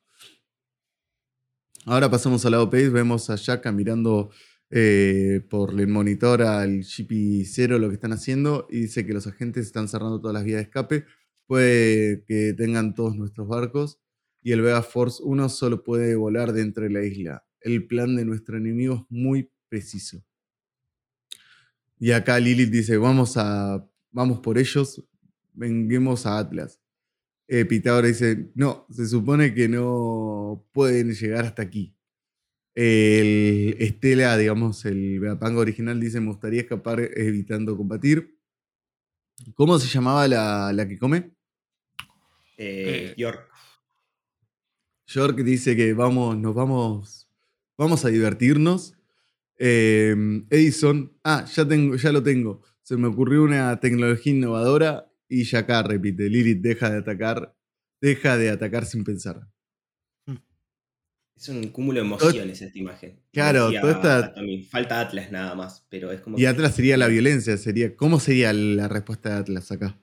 Speaker 1: Ahora pasamos al lado Page, vemos a Shaka mirando eh, por el monitor al GP0 lo que están haciendo y dice que los agentes están cerrando todas las vías de escape. Puede que tengan todos nuestros barcos y el Vega Force 1 solo puede volar dentro de la isla. El plan de nuestro enemigo es muy preciso. Y acá Lilith dice, vamos a vamos por ellos, venguemos a Atlas. Eh, Pitágoras dice, no, se supone que no pueden llegar hasta aquí. El Estela, digamos, el Vegapunk original dice, me gustaría escapar evitando combatir. ¿Cómo se llamaba la, la que come?
Speaker 2: Eh, York.
Speaker 1: York dice que vamos, nos vamos, vamos a divertirnos. Eh, Edison, ah, ya, tengo, ya lo tengo. Se me ocurrió una tecnología innovadora y ya acá repite, Lilith deja de atacar, deja de atacar sin pensar.
Speaker 2: Es un cúmulo de emociones esta imagen.
Speaker 1: Claro,
Speaker 2: Decía
Speaker 1: toda esta-
Speaker 2: También falta Atlas nada más, pero es como
Speaker 1: Y
Speaker 2: que
Speaker 1: Atlas sería la violencia, sería, ¿cómo sería la respuesta de Atlas acá?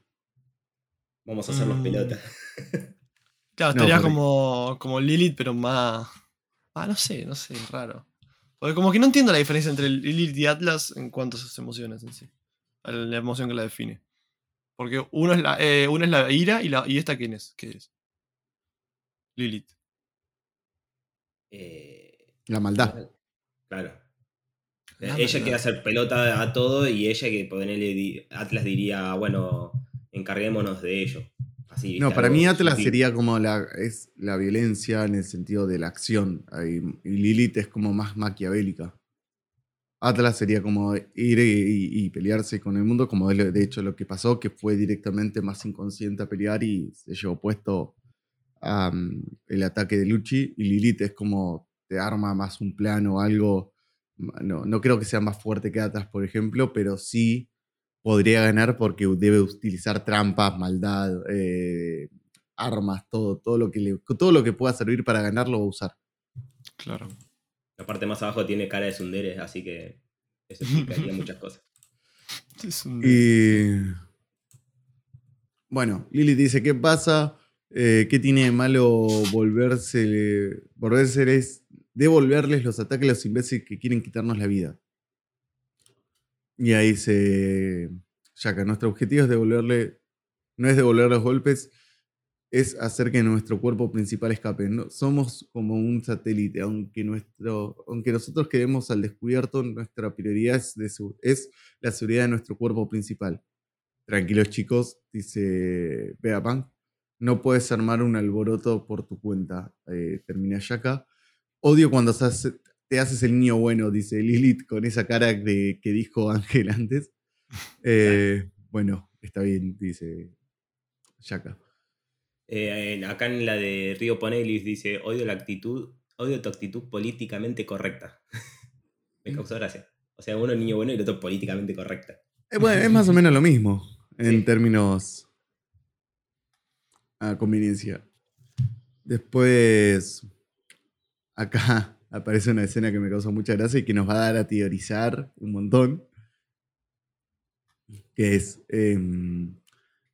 Speaker 2: vamos a hacernos
Speaker 3: Mm.
Speaker 2: pelota.
Speaker 3: Claro,
Speaker 1: No,
Speaker 3: estaría
Speaker 1: porque-
Speaker 3: como, como Lilith, pero más. Ah, no sé, no sé, raro. Porque como que no entiendo la diferencia entre Lilith y Atlas en cuanto a sus emociones en sí. La emoción que la define. Porque uno es la, eh, uno es la ira y, la, y esta quién es. ¿Qué es? Lilith.
Speaker 2: Eh,
Speaker 1: La maldad.
Speaker 2: Claro.
Speaker 3: La
Speaker 2: ella quiere hacer pelota a todo y ella que ponerle Atlas diría, bueno, encarguémonos de ello. Así,
Speaker 1: No, para mí Atlas
Speaker 2: sutil.
Speaker 1: sería como la, es la violencia en el sentido de la acción. Y Lilith es como más maquiavélica. Atlas sería como ir y, y pelearse con el mundo, como de hecho lo que pasó, que fue directamente más inconsciente a pelear y se llevó puesto am, el ataque de Luchi. Y Lilith es como te arma más un plan o algo. No, no creo que sea más fuerte que Atlas, por ejemplo, pero sí podría ganar porque debe utilizar trampas, maldad, eh, armas, todo, todo lo que le- todo lo que pueda servir para ganar lo va a usar.
Speaker 3: Claro.
Speaker 2: La parte más abajo tiene cara de Sundere, así que eso explicaría muchas cosas.
Speaker 1: Y bueno, Lilith dice, ¿qué pasa? Eh, ¿Qué tiene de malo volverse, volvérseles, devolverles los ataques a los imbéciles que quieren quitarnos la vida? Y ahí dice, ya que nuestro objetivo es devolverle, no es devolver los golpes, es hacer que nuestro cuerpo principal escape. No, somos como un satélite, aunque, nuestro, aunque nosotros quedemos al descubierto, nuestra prioridad es, de su, es la seguridad de nuestro cuerpo principal. Tranquilos chicos, dice Vegapunk, no puedes armar un alboroto por tu cuenta, eh, termina Shaka. Odio cuando te haces el niño bueno, dice Lilith, con esa cara de, que dijo Ángel antes. Eh, bueno, está bien, dice Shaka.
Speaker 2: Eh, acá en la de Río Ponelis dice, odio la actitud, odio tu actitud políticamente correcta. Me mm. causó gracia. O sea, uno niño bueno y el otro políticamente correcta.
Speaker 1: Eh, bueno, es más o menos lo mismo en términos a conveniencia. Después, acá aparece una escena que me causa mucha gracia y que nos va a dar a teorizar un montón. Que es, em,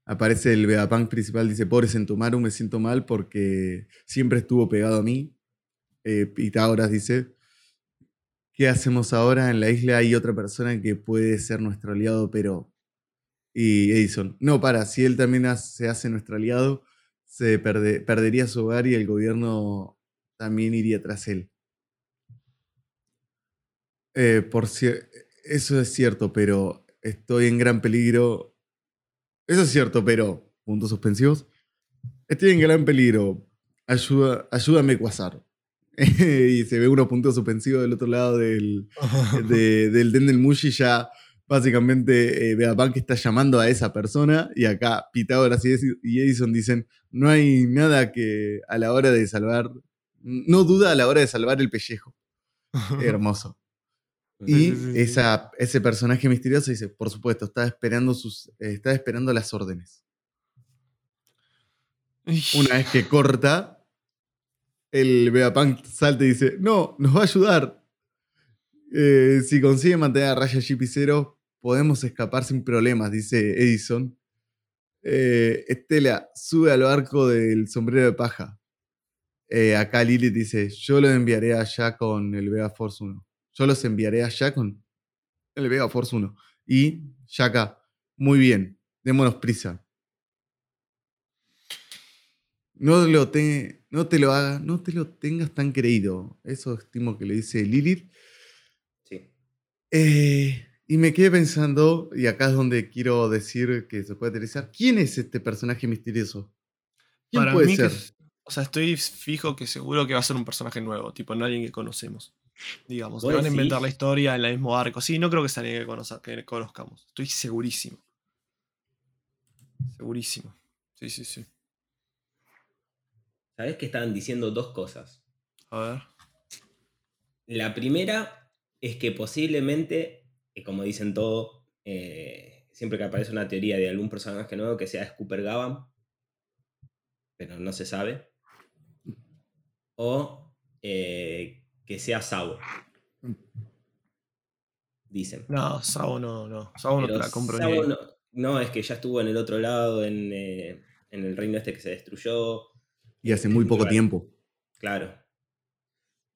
Speaker 1: aparece el Vegapunk principal, dice, pobre Sentomaru, me siento mal porque siempre estuvo pegado a mí. Eh, Pitágoras dice, ¿qué hacemos ahora? En la isla hay otra persona que puede ser nuestro aliado, pero... Y Edison, no, para, si él también se hace nuestro aliado, se perdería su hogar y el gobierno también iría tras él. Eh, por eso es cierto, pero estoy en gran peligro eso es cierto, pero, puntos suspensivos, estoy en gran peligro. Ayuda, ayúdame, Quasar. y se ve unos puntos suspensivos del otro lado del, del Den del Mushi. Ya básicamente eh, que está llamando a esa persona. Y acá Pitágoras y Edison dicen: No hay nada que a la hora de salvar. No duda a la hora de salvar el pellejo. Hermoso. Y esa, ese personaje misterioso dice, por supuesto, está esperando, sus, está esperando las órdenes. Una vez que corta, el Vegapunk salta y dice, no, nos va a ayudar. Eh, si consigue mantener a Raya Jeep cero, podemos escapar sin problemas, dice Edison. Eh, Estela, sube al barco del sombrero de paja. Eh, acá Lilith dice, yo lo enviaré allá con el Vega Force 1. Yo los enviaré allá con el Vega Force 1. Y Shaka, muy bien, démonos prisa. No, lo te, no te lo hagas, no te lo tengas tan creído. Eso estimo que le dice Lilith.
Speaker 2: Sí.
Speaker 1: Eh, y me quedé pensando, y acá es donde quiero decir que se puede aterrizar. ¿Quién es este personaje misterioso?
Speaker 3: ¿Quién puede ser? o sea, estoy fijo que seguro que va a ser un personaje nuevo, tipo no alguien que conocemos. Digamos, van a inventar la historia en el mismo arco. Sí, no creo que sea alguien que, que conozcamos. Estoy segurísimo. Segurísimo. Sí, sí, sí.
Speaker 2: ¿Sabes que estaban diciendo dos cosas?
Speaker 3: A ver.
Speaker 2: La primera es que posiblemente, eh, como dicen todo, eh, siempre que aparece una teoría de algún personaje nuevo que sea Scooper Gavan, pero no se sabe. O eh, que sea Sabo. Dicen.
Speaker 3: No, Sabo no, no. Sabo no te la compro
Speaker 2: no, es que ya estuvo en el otro lado, en, eh, el reino este que se destruyó.
Speaker 1: Y hace muy poco tiempo.
Speaker 2: Claro.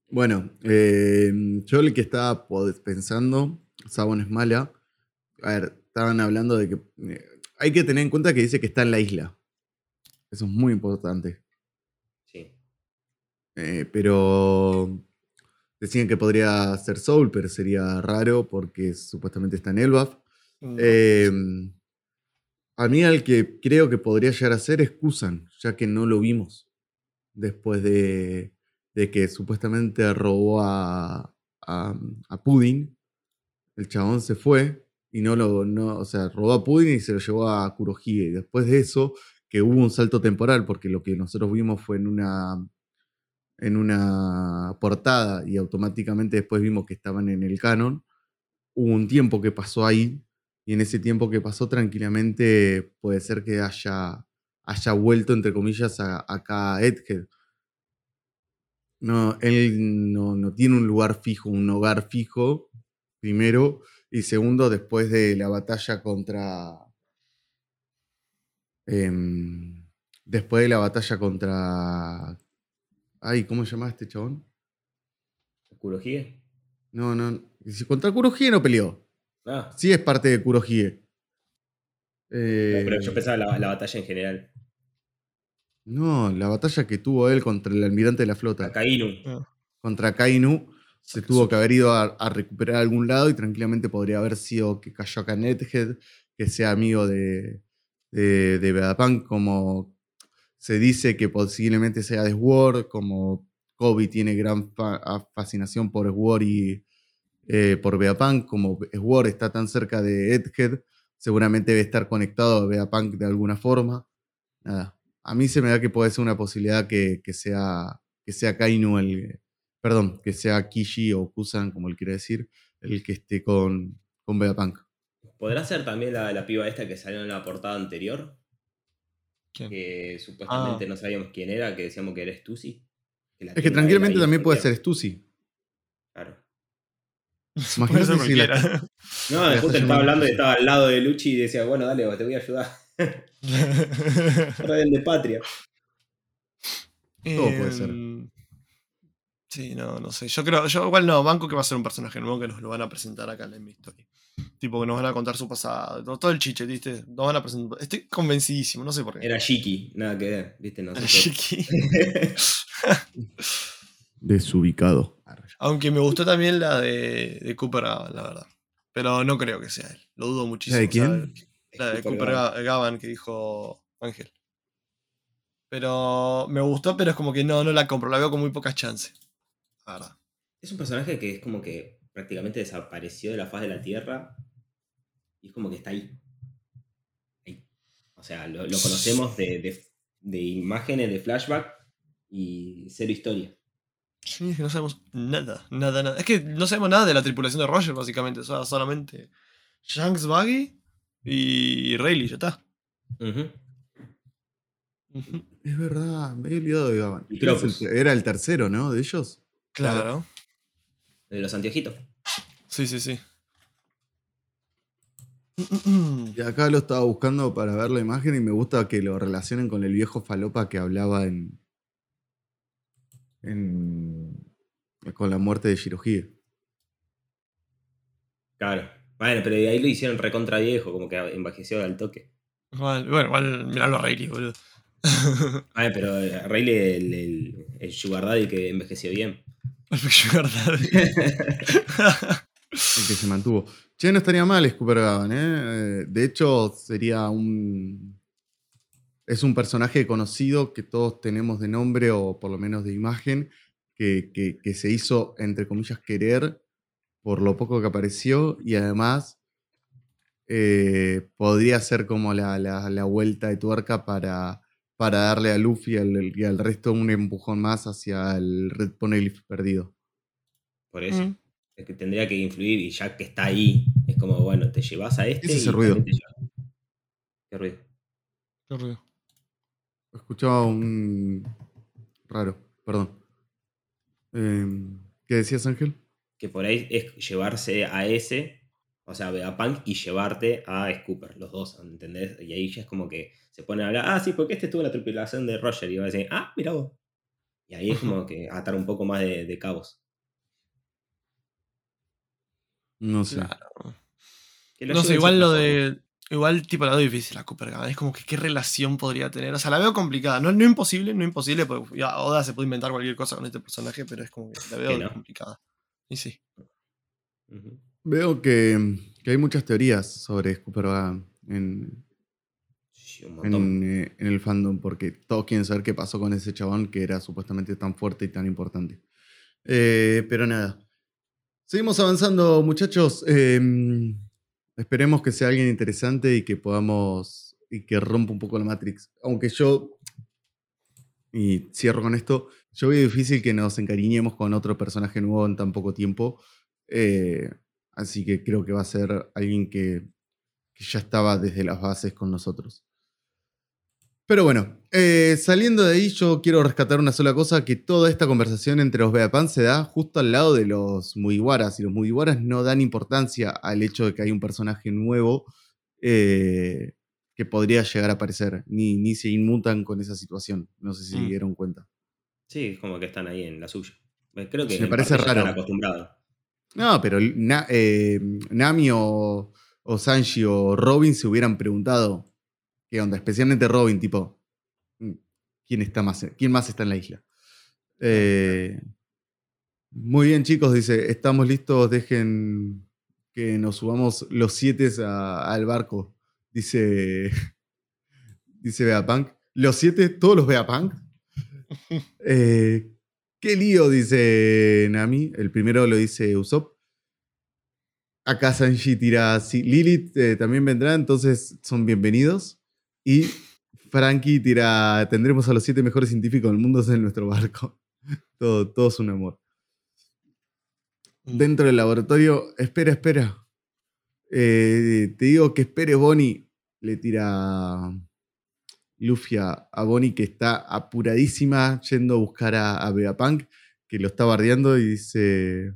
Speaker 1: Bueno, eh, yo el que estaba pensando, Sabon es mala. A ver, estaban hablando de que eh, hay que tener en cuenta que dice que está en la isla. Eso es muy importante.
Speaker 2: Sí.
Speaker 1: pero Decían que podría ser Soul, pero sería raro porque supuestamente está en Elbaf. Em, a mí al que creo que podría llegar a ser es Kusan, ya que no lo vimos después de, que supuestamente robó a, a, Pudding. El chabón se fue y no lo, no, o sea, robó a Pudding y se lo llevó a Kurohige. Y después de eso, que hubo un salto temporal, porque lo que nosotros vimos fue en una en una portada y automáticamente después vimos que estaban en el canon, hubo un tiempo que pasó ahí y en ese tiempo que pasó tranquilamente puede ser que haya, haya vuelto, entre comillas, acá a Edgehead. No, él no, tiene un lugar fijo, un hogar fijo, primero, y segundo, después de la batalla contra... Em, después de la batalla contra Ay, ¿cómo se llama este chabón?
Speaker 2: ¿Kurohige?
Speaker 1: No, no. Si contra Kurohige no peleó.
Speaker 2: Ah.
Speaker 1: Sí es parte de Kurohige.
Speaker 2: pero yo eh, pensaba la, la batalla en general.
Speaker 1: No, la batalla que tuvo él contra el almirante de la flota.
Speaker 2: Akainu.
Speaker 3: Ah.
Speaker 1: Contra Kainu. Se tuvo que haber ido a, a recuperar a algún lado y tranquilamente podría haber sido que cayó acá Nethead, que sea amigo de, de, de como se dice que posiblemente sea de Sword, como Kobe tiene gran fa- a- fascinación por Sword y eh, por Vegapunk, como Sword está tan cerca de Egghead, seguramente debe estar conectado a Vegapunk de alguna forma. Nada, a mí se me da que puede ser una posibilidad que, que sea, que sea Kainu el... Perdón, que sea Kishi o Kusan, como él quiere decir, el que esté con, con Vegapunk.
Speaker 2: ¿Podrá ser también la piba esta que salió en la portada anterior?
Speaker 3: ¿Quién?
Speaker 2: Que supuestamente
Speaker 3: Ah.
Speaker 2: no sabíamos quién era, que decíamos que era Stussy. la
Speaker 1: Es que tranquilamente también puede ser. Stussy.
Speaker 2: Claro.
Speaker 3: Puede ser
Speaker 1: Imagínate si la-.
Speaker 2: No, justo estaba hablando y estaba al lado de Luchi y decía, bueno, dale, te voy a ayudar. Rebelde de patria.
Speaker 1: Todo puede ser.
Speaker 3: Em, Sí, no, no sé. Yo creo, yo igual no, banco que va a ser un personaje nuevo que nos lo van a presentar acá en mi historia. Tipo que nos van a contar su pasado, todo, todo el chiche, ¿viste? Nos van a presentar. Estoy convencidísimo, no sé por qué.
Speaker 2: Era Shiki, nada que ver, viste,
Speaker 3: Era
Speaker 2: nosotros.
Speaker 3: Shiki.
Speaker 1: Desubicado.
Speaker 3: Aunque me gustó también la de, de Cooper Gavan, la verdad. Pero no creo que sea él. Lo dudo muchísimo.
Speaker 1: ¿La de quién?
Speaker 3: La de
Speaker 2: Cooper
Speaker 3: Cooper
Speaker 2: Gavan.
Speaker 3: Ga- Gavan que dijo Ángel. Pero me gustó, pero es como que no, no la compro. La veo con muy pocas chances. La verdad.
Speaker 2: Es un personaje que es como que prácticamente desapareció de la faz de la Tierra y es como que está ahí. Ahí. O sea, lo, lo conocemos de, de- de imágenes, de flashback y cero historia.
Speaker 3: Sí, es que no sabemos nada, nada, nada. Es que no sabemos nada de la tripulación de Roger, básicamente. O sea, solamente Shanks, Buggy y Rayleigh, ya está.
Speaker 1: Es verdad, me he olvidado de Gavan. Era el tercero, ¿no? De ellos.
Speaker 3: Claro.
Speaker 2: De los anteojitos.
Speaker 3: Sí, sí, sí.
Speaker 1: Y acá lo estaba buscando para ver la imagen y me gusta que lo relacionen con el viejo falopa que hablaba en. en con la muerte de Shirohige.
Speaker 2: Claro. Bueno, pero de ahí lo hicieron recontra viejo, como que envejeció al toque.
Speaker 3: Igual, bueno, igual miralo a Rayleigh, boludo.
Speaker 2: Ay, pero eh, Rayleigh, el, el, el Sugar Daddy que envejeció bien.
Speaker 3: Sugar Daddy.
Speaker 1: El que se mantuvo. Che, no estaría mal Scooper Gavan, ¿eh? Eh, De hecho, sería un. Es un personaje conocido que todos tenemos de nombre o por lo menos de imagen, que, que- se hizo, entre comillas, querer por lo poco que apareció y además eh, podría ser como la- la vuelta de tuerca para, para darle a Luffy y al, y al resto un empujón más hacia el Red Poneglyph perdido.
Speaker 2: Por eso.
Speaker 3: Mm.
Speaker 2: Es que tendría que influir y ya que está ahí, es como, bueno, te llevas a este.
Speaker 1: ¿Qué es ese
Speaker 2: y
Speaker 1: ruido?
Speaker 2: te ¿Qué ruido?
Speaker 3: Qué ruido.
Speaker 1: Escuchaba un. raro, perdón. Em, ¿Qué decías, Ángel?
Speaker 2: Que por ahí es llevarse a ese, o sea, a Vegapunk y llevarte a Scooper, los dos, ¿entendés? Y ahí ya es como que se ponen a hablar, ah, sí, porque este estuvo en la tripulación de Roger y va a decir, ah, mira vos. Y ahí es como que atar un poco más de, de cabos.
Speaker 1: No sé.
Speaker 3: Claro. No sé, igual lo de. Igual, tipo, la veo difícil a Cooper. Es como que qué relación podría tener. O sea, la veo complicada. No, no imposible, no imposible, porque ya Oda se puede inventar cualquier cosa con este personaje, pero es como que la veo
Speaker 2: Que no.
Speaker 3: complicada. Y sí.
Speaker 2: Ujú.
Speaker 1: Veo que, que hay muchas teorías sobre Scooper
Speaker 2: Sí,
Speaker 1: en, eh, en el fandom, porque todos quieren saber qué pasó con ese chabón que era supuestamente tan fuerte y tan importante. Eh, pero nada. Seguimos avanzando, muchachos. Em, esperemos que sea alguien interesante y que podamos. y que rompa un poco la Matrix. Aunque yo. Y cierro con esto. Yo veo difícil que nos encariñemos con otro personaje nuevo en tan poco tiempo. Eh, así que creo que va a ser alguien que, que ya estaba desde las bases con nosotros. Pero bueno, eh, saliendo de ahí, yo quiero rescatar una sola cosa: que toda esta conversación entre los Beapan se da justo al lado de los Mugiwaras. Y los Mugiwaras no dan importancia al hecho de que hay un personaje nuevo eh, que podría llegar a aparecer, ni, ni se inmutan con esa situación. No sé si
Speaker 3: Mm.
Speaker 1: dieron cuenta.
Speaker 2: Sí, es como que están ahí en la suya. Creo que
Speaker 1: Me parece raro.
Speaker 2: están acostumbrados.
Speaker 1: No, pero Na- eh, Nami o, o Sanji o Robin se hubieran preguntado qué onda, especialmente Robin, tipo, "Mm, quién, está más, quién más está en la isla. Eh, muy bien, chicos, dice, estamos listos, dejen que nos subamos los siete al barco. Dice, dice Beapunk. Los siete, todos los Beapunk. Eh, qué lío, dice Nami. El primero lo dice Usopp. Acá Sanji tira así. Lilith eh, también vendrá, entonces son bienvenidos. Y Frankie tira, tendremos a los siete mejores científicos del mundo en nuestro barco. todo, todo es un amor. Mm. Dentro del laboratorio, espera, espera. Eh, te digo que espere Bonnie. Le tira Luffy a, Bonnie que está apuradísima yendo a buscar a, a que lo está bardeando y dice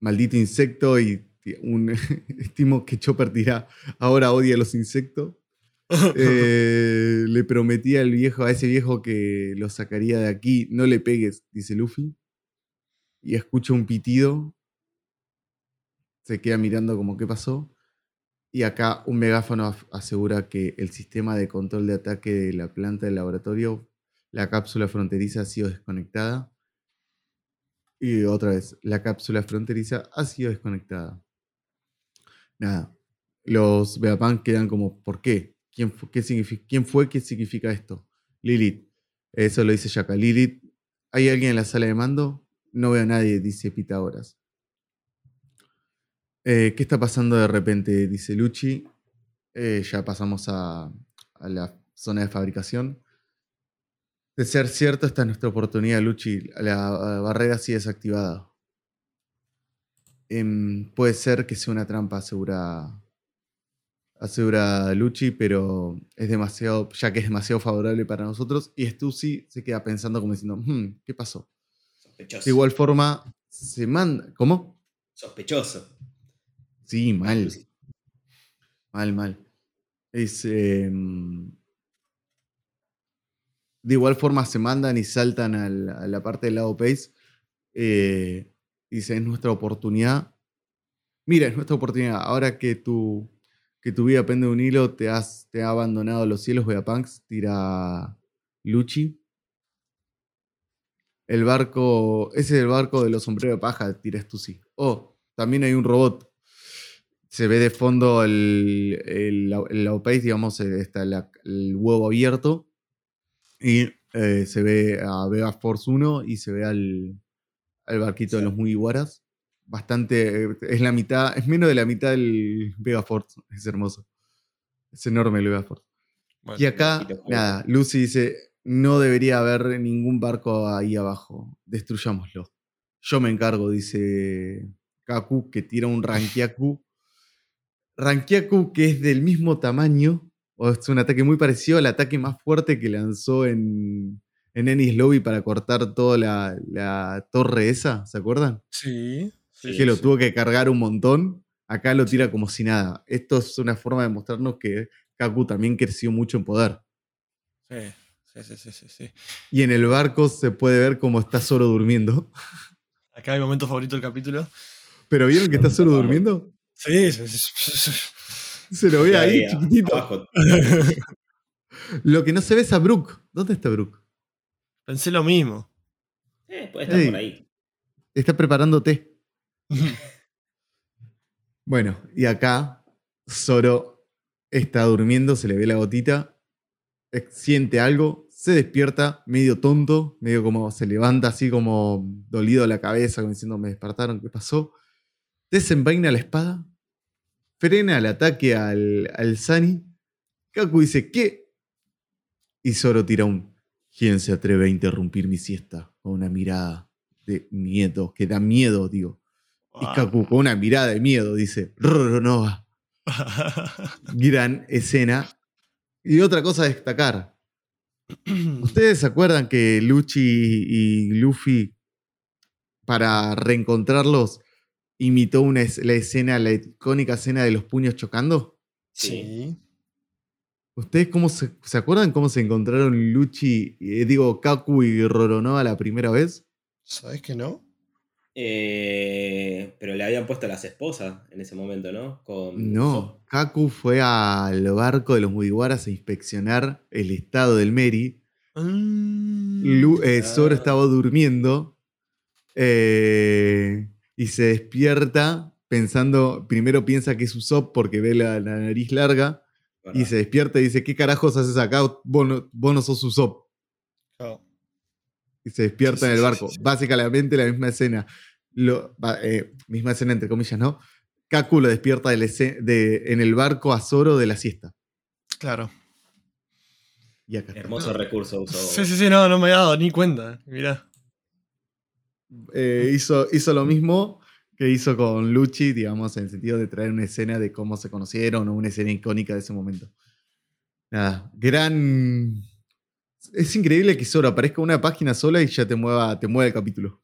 Speaker 1: maldito insecto y un, estimo que Chopper tira, ahora odia los insectos. Eh, le prometí al viejo, a ese viejo que lo sacaría de aquí, no le pegues, dice Luffy. Y escucha un pitido. Se queda mirando como qué pasó. Y acá un megáfono asegura que el sistema de control de ataque de la planta del laboratorio, la cápsula fronteriza ha sido desconectada y otra vez, la cápsula fronteriza ha sido desconectada. Nada. Los Beapan quedan como, ¿por qué? ¿Quién, fue, qué significa, ¿Quién fue? ¿Qué significa esto? Lilith. Eso lo dice Shaka. Lilith. ¿Hay alguien en la sala de mando? No veo a nadie, dice Pitágoras. Eh, ¿Qué está pasando de repente? Dice Luchi. Eh, ya pasamos a, a la zona de fabricación. De ser cierto, esta es nuestra oportunidad, Luchi. La barrera sí desactivada. Em, puede ser que sea una trampa, asegura, asegura Luchi, pero es demasiado, ya que es demasiado favorable para nosotros. Y Stussy se queda pensando como diciendo, hmm, ¿qué pasó? Sospechoso. De igual forma, se manda. ¿Cómo?
Speaker 2: Sospechoso.
Speaker 1: Sí, mal. Mal, mal. Es. Em, de igual forma se mandan y saltan a la, parte del lado Pace. Eh, dice, es nuestra oportunidad. Mira, es nuestra oportunidad. Ahora que tu, que tu vida pende de un hilo, te, has, te ha abandonado los cielos, Veapunks, tira Luchi. El barco, ese es el barco de los sombreros de paja, tira sí. Oh, también hay un robot. Se ve de fondo el, el, el, digamos, está el huevo abierto y eh, se ve a Vega Force 1 y se ve al, al barquito de los Mugiwaras. Bastante, es la mitad, es menos de la mitad del Vega Force. Es hermoso. Es enorme el Vega Force. y acá, nada, Lucy dice, no debería haber ningún barco ahí abajo. Destruyámoslo. Yo me encargo, dice Kaku, que tira un Rankiaku. Rankiaku que es del mismo tamaño es un ataque muy parecido al ataque más fuerte que lanzó en, en Ennis Lobby para cortar toda la, torre esa, ¿se acuerdan?
Speaker 3: Sí.
Speaker 1: que lo tuvo que cargar un montón. Acá lo tira como si nada. Esto es una forma de mostrarnos que Kaku también creció mucho en poder.
Speaker 3: Sí, sí, sí, sí,
Speaker 1: Y en el barco se puede ver cómo está solo durmiendo.
Speaker 3: Acá hay momento favorito del capítulo.
Speaker 1: ¿Pero vieron que está solo durmiendo?
Speaker 3: Sí, sí, sí.
Speaker 1: Se lo ve ahí, chiquitito. lo que no se ve es a Brooke. ¿Dónde está Brooke?
Speaker 3: Pensé lo mismo.
Speaker 2: Eh, puede estar por ahí.
Speaker 1: Está preparándote. bueno, y acá Zoro está durmiendo, se le ve la gotita, siente algo, se despierta, medio tonto, medio como se levanta así como dolido la cabeza, como diciendo me despertaron, ¿qué pasó? Desenvaina la espada, frena el ataque al, al Sani. Kaku dice, ¿qué? Y Zoro tira un, ¿quién se atreve a interrumpir mi siesta? Con una mirada de miedo, que da miedo, digo. Y Kaku con una mirada de miedo dice, Roronoa. Gran escena. Y otra cosa a destacar. ¿Ustedes se acuerdan que Luchi y Luffy, para reencontrarlos, imitó una, la escena, la icónica escena de los puños chocando?
Speaker 3: Sí.
Speaker 1: ¿Ustedes cómo se, acuerdan cómo se encontraron Luchi, eh, digo, Kaku y Roronoa la primera vez?
Speaker 3: ¿Sabes que no?
Speaker 2: Eh, pero le había habían puesto las esposas en ese momento, ¿no? Con
Speaker 1: No, Kaku fue al barco de los Mugiwaras a inspeccionar el estado del Meri.
Speaker 3: Mm.
Speaker 1: Lu- eh,
Speaker 2: Ah.
Speaker 1: Zoro estaba durmiendo eh, y se despierta pensando, primero piensa que es Usopp porque ve la, la nariz larga y se despierta y dice, ¿qué carajos haces acá? Vos no, vos no sos Usopp. Y se despierta
Speaker 3: Sí,
Speaker 1: en el barco.
Speaker 3: sí, sí.
Speaker 1: Básicamente la misma escena. Lo- eh, misma escena entre comillas, ¿no? Kaku lo despierta del esce- de- en el barco a Zoro de la siesta.
Speaker 3: Claro.
Speaker 1: Y acá.
Speaker 2: Hermoso recurso usó.
Speaker 3: Sí, sí, sí, no, no me he dado ni cuenta. Mirá.
Speaker 1: Eh, hizo, hizo lo mismo que hizo con Luchi, digamos, en el sentido de traer una escena de cómo se conocieron o una escena icónica de ese momento. Nada, gran... Es increíble que Zoro aparezca una página sola y ya te mueva, te mueve el capítulo.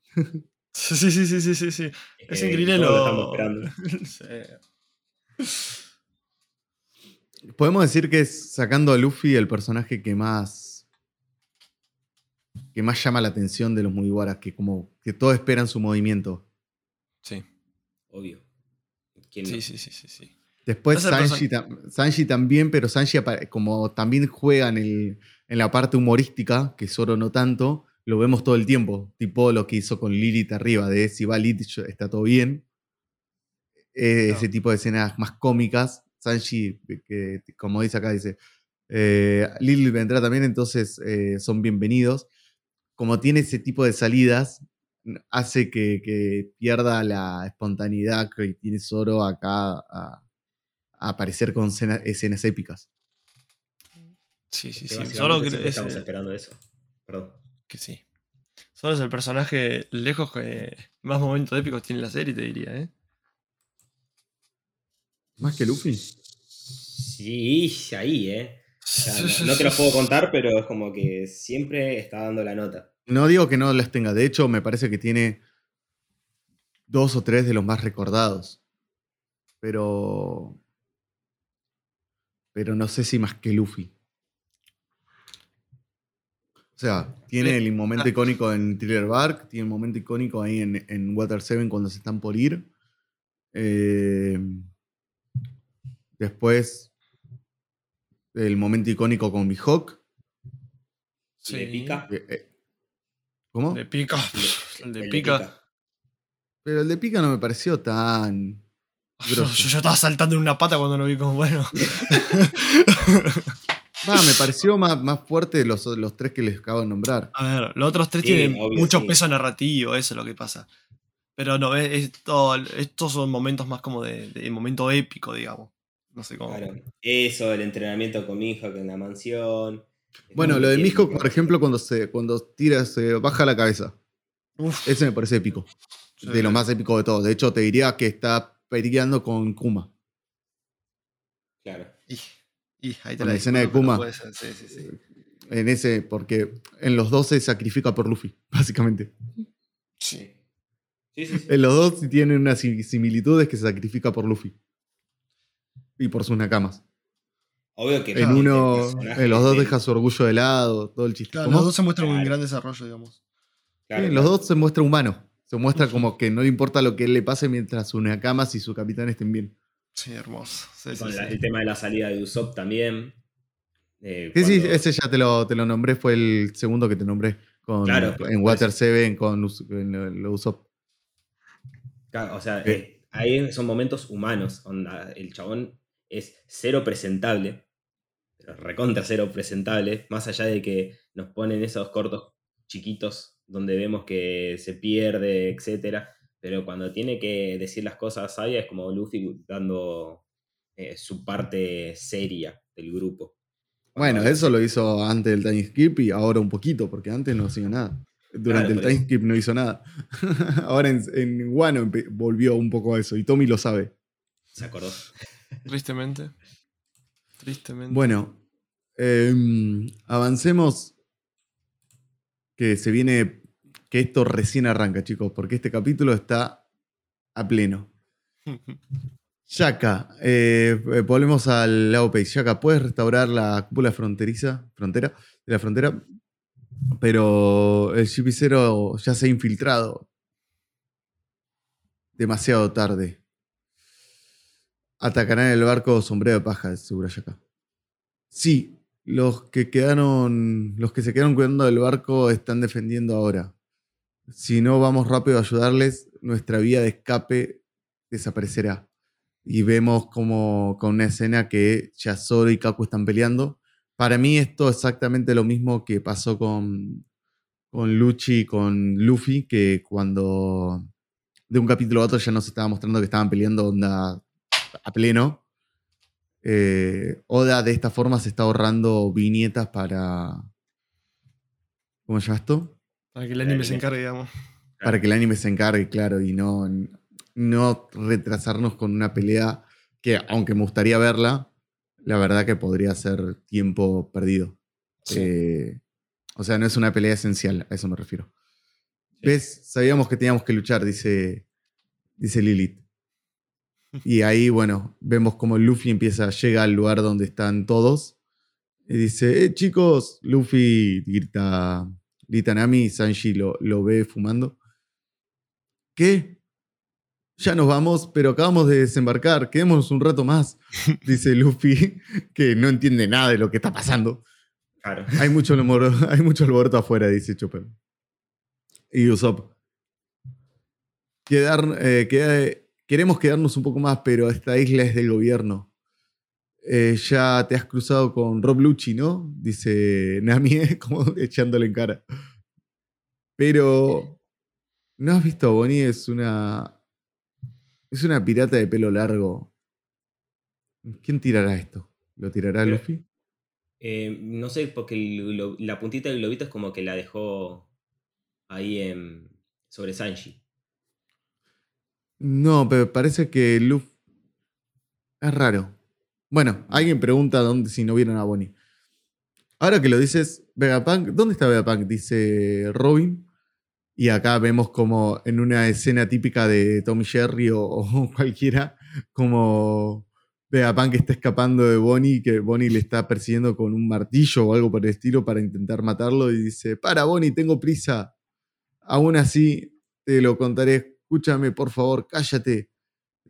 Speaker 3: Sí, sí, sí, sí, sí, sí. Es
Speaker 2: Eh,
Speaker 3: increíble lo.
Speaker 2: estamos esperando.
Speaker 3: Sí.
Speaker 1: Podemos decir que es, sacando a Luffy, el personaje que más. Que más llama la atención de los Mugiwaras, que como que todos esperan su movimiento.
Speaker 3: Sí,
Speaker 2: Obvio. ¿Quién no?
Speaker 3: sí, sí, sí, sí.
Speaker 1: Después Sanji, tam- Sanji también, pero Sanji como también juega en, el- en la parte humorística, que Zoro no tanto, lo vemos todo el tiempo. Tipo lo que hizo con Lilith arriba, de si va Lilith está todo bien. Eh. Ese tipo de escenas más cómicas. Sanji, que como dice acá, dice, eh, Lilith vendrá también, entonces eh, son bienvenidos. Como tiene ese tipo de salidas, hace que, que pierda la espontaneidad que tiene Zoro acá a, a aparecer con escena- escenas épicas.
Speaker 3: Sí, sí, sí. Solo que, es,
Speaker 2: estamos esperando eso. Perdón.
Speaker 3: que sí. Solo es el personaje lejos que más momentos épicos tiene la serie, te diría, ¿eh?
Speaker 1: Más que Luffy.
Speaker 2: Sí, ahí, ¿eh? O sea, no, no te los puedo contar, pero es como que siempre está dando la nota.
Speaker 1: No digo que no las tenga, de hecho me parece que tiene dos o tres de los más recordados. Pero... Pero no sé si más que Luffy. O sea, tiene el momento icónico en Thriller Bark, tiene el momento icónico ahí en, en Water 7 cuando se están por ir. Eh, después, el momento icónico con Mihawk.
Speaker 3: Sí.
Speaker 2: ¿Le pica?
Speaker 1: Eh, eh, ¿Cómo?
Speaker 3: Le pica.
Speaker 2: Le-
Speaker 3: El de
Speaker 2: el
Speaker 3: pica.
Speaker 1: Pero el de Pica no me pareció tan.
Speaker 3: Yo,
Speaker 1: grosso.
Speaker 3: yo- estaba saltando en una pata cuando lo vi como bueno.
Speaker 1: Me pareció más, más fuerte los, los tres que les acabo de nombrar.
Speaker 3: A ver, los otros tres
Speaker 2: Sí,
Speaker 3: tienen
Speaker 2: obvio,
Speaker 3: mucho
Speaker 2: sí.
Speaker 3: peso narrativo, eso es lo que pasa. Pero no, es- esto- estos son momentos más como de, de momento épico, digamos. No sé cómo.
Speaker 2: Claro. Eso, el entrenamiento con mi hija que en la mansión.
Speaker 1: Bueno, lo de Mihawk, por ejemplo, cuando se cuando tira, se baja la cabeza.
Speaker 3: Uf,
Speaker 1: Ese me parece épico.
Speaker 3: Sí.
Speaker 1: De lo más épico de todos. De hecho, te diría que está peleando con Kuma.
Speaker 2: Claro.
Speaker 3: y, y ahí te
Speaker 1: Con
Speaker 3: la
Speaker 1: la escena de Kuma.
Speaker 3: puede ser, sí, sí, sí.
Speaker 1: En ese, porque en los dos se sacrifica por Luffy, básicamente.
Speaker 3: Sí.
Speaker 2: Sí, sí, sí.
Speaker 1: En los dos sí tienen una sim- similitud es que se sacrifica por Luffy. Y por sus nakamas.
Speaker 2: Obvio que
Speaker 1: En uno, en los dos
Speaker 2: de-
Speaker 1: deja su orgullo de lado, todo el chiste.
Speaker 3: Los dos se muestran un
Speaker 2: Claro.
Speaker 3: gran desarrollo, digamos.
Speaker 2: claro,
Speaker 1: Sí, los dos se muestra humano. Se muestra como que no le importa lo que él le pase mientras sus nakamas y su capitán estén bien.
Speaker 3: Sí, hermoso. Sí, sí,
Speaker 2: Con la-
Speaker 3: sí.
Speaker 2: el tema de la salida de Usopp también. Eh,
Speaker 1: Sí, sí, ese ya te lo, te lo nombré, fue el segundo que te nombré. Con,
Speaker 2: Claro,
Speaker 1: en
Speaker 2: por
Speaker 1: Water
Speaker 2: eso.
Speaker 1: 7 con Us- en lo- lo Usopp.
Speaker 2: Claro, o sea,
Speaker 1: Eh.
Speaker 2: eh, ahí son momentos humanos. onda, el chabón es cero presentable. Pero recontra cero presentable. Más allá de que nos ponen esos cortos chiquitos donde vemos que se pierde, etcétera. Pero cuando tiene que decir las cosas sabias es como Luffy dando eh, su parte seria del grupo.
Speaker 1: Bueno, eso lo hizo antes del time skip y ahora un poquito, porque antes no hacía nada. Durante
Speaker 2: Claro,
Speaker 1: el time skip no hizo nada. ahora en, en Wano volvió un poco a eso y Tommy lo sabe.
Speaker 2: Se acordó.
Speaker 3: Tristemente. Tristemente.
Speaker 1: Bueno, em, avancemos. Que se viene. Que esto recién arranca, chicos, porque este capítulo está a pleno. Yaka, eh, eh, volvemos al lado page. Yaka, ¿puedes restaurar la cúpula fronteriza, frontera, de la frontera? Pero el chipicero ya se ha infiltrado. demasiado tarde. Atacarán el barco sombrero de paja, seguro acá. Sí, los que quedaron. Los que se quedaron cuidando del barco están defendiendo ahora. Si no vamos rápido a ayudarles, nuestra vía de escape desaparecerá. Y vemos como con una escena que Yasoro y Kaku están peleando. Para mí esto es exactamente lo mismo que pasó con, con Luchi y con Luffy, que cuando de un capítulo a otro ya nos estaba mostrando que estaban peleando onda a pleno. Eh, Oda de esta forma se está ahorrando viñetas para... ¿Cómo se llama esto?
Speaker 3: Para que el anime se encargue, digamos.
Speaker 1: Para que el anime se encargue, claro, y no, no retrasarnos con una pelea que, aunque me gustaría verla, la verdad que podría ser tiempo perdido. Eh, o sea, no es una pelea esencial, a eso me refiero. ¿Ves? Sabíamos que teníamos que luchar, dice, dice Lilith. Y ahí, bueno, vemos como Luffy empieza, llega al lugar donde están todos. Y dice, eh, chicos, Luffy grita, grita Nami y Sanji lo, lo ve fumando. ¿Qué? Ya nos vamos, pero acabamos de desembarcar, quedémonos un rato más, dice Luffy, que no entiende nada de lo que está pasando.
Speaker 2: Claro.
Speaker 1: Hay mucho, alboroto, hay mucho alboroto afuera, dice Chopper. Y Usopp. Quedar, eh, queda- queremos quedarnos un poco más, pero esta isla es del gobierno. Eh, ya te has cruzado con Rob Lucci, ¿no? Dice Nami, eh, como echándole en cara. Pero, ¿no has visto a Bonnie? Es una. Es una pirata de pelo largo. ¿Quién tirará esto? ¿Lo tirará
Speaker 2: Pero-
Speaker 1: Luffy?
Speaker 2: Eh, no sé, porque el la puntita del globito es como que la dejó ahí en, sobre Sanji.
Speaker 1: No, pero parece que Luffy. Es raro. Bueno, alguien pregunta dónde si no vieron a Bonnie. Ahora que lo dices, Vegapunk, ¿dónde está Vegapunk? Dice Robin. Y acá vemos como en una escena típica de Tommy Jerry o, o cualquiera, como Vegapunk está escapando de Bonnie, que Bonnie le está persiguiendo con un martillo o algo por el estilo para intentar matarlo. Y dice: Para, Bonnie, tengo prisa. Aún así, te lo contaré. Escúchame, por favor, cállate.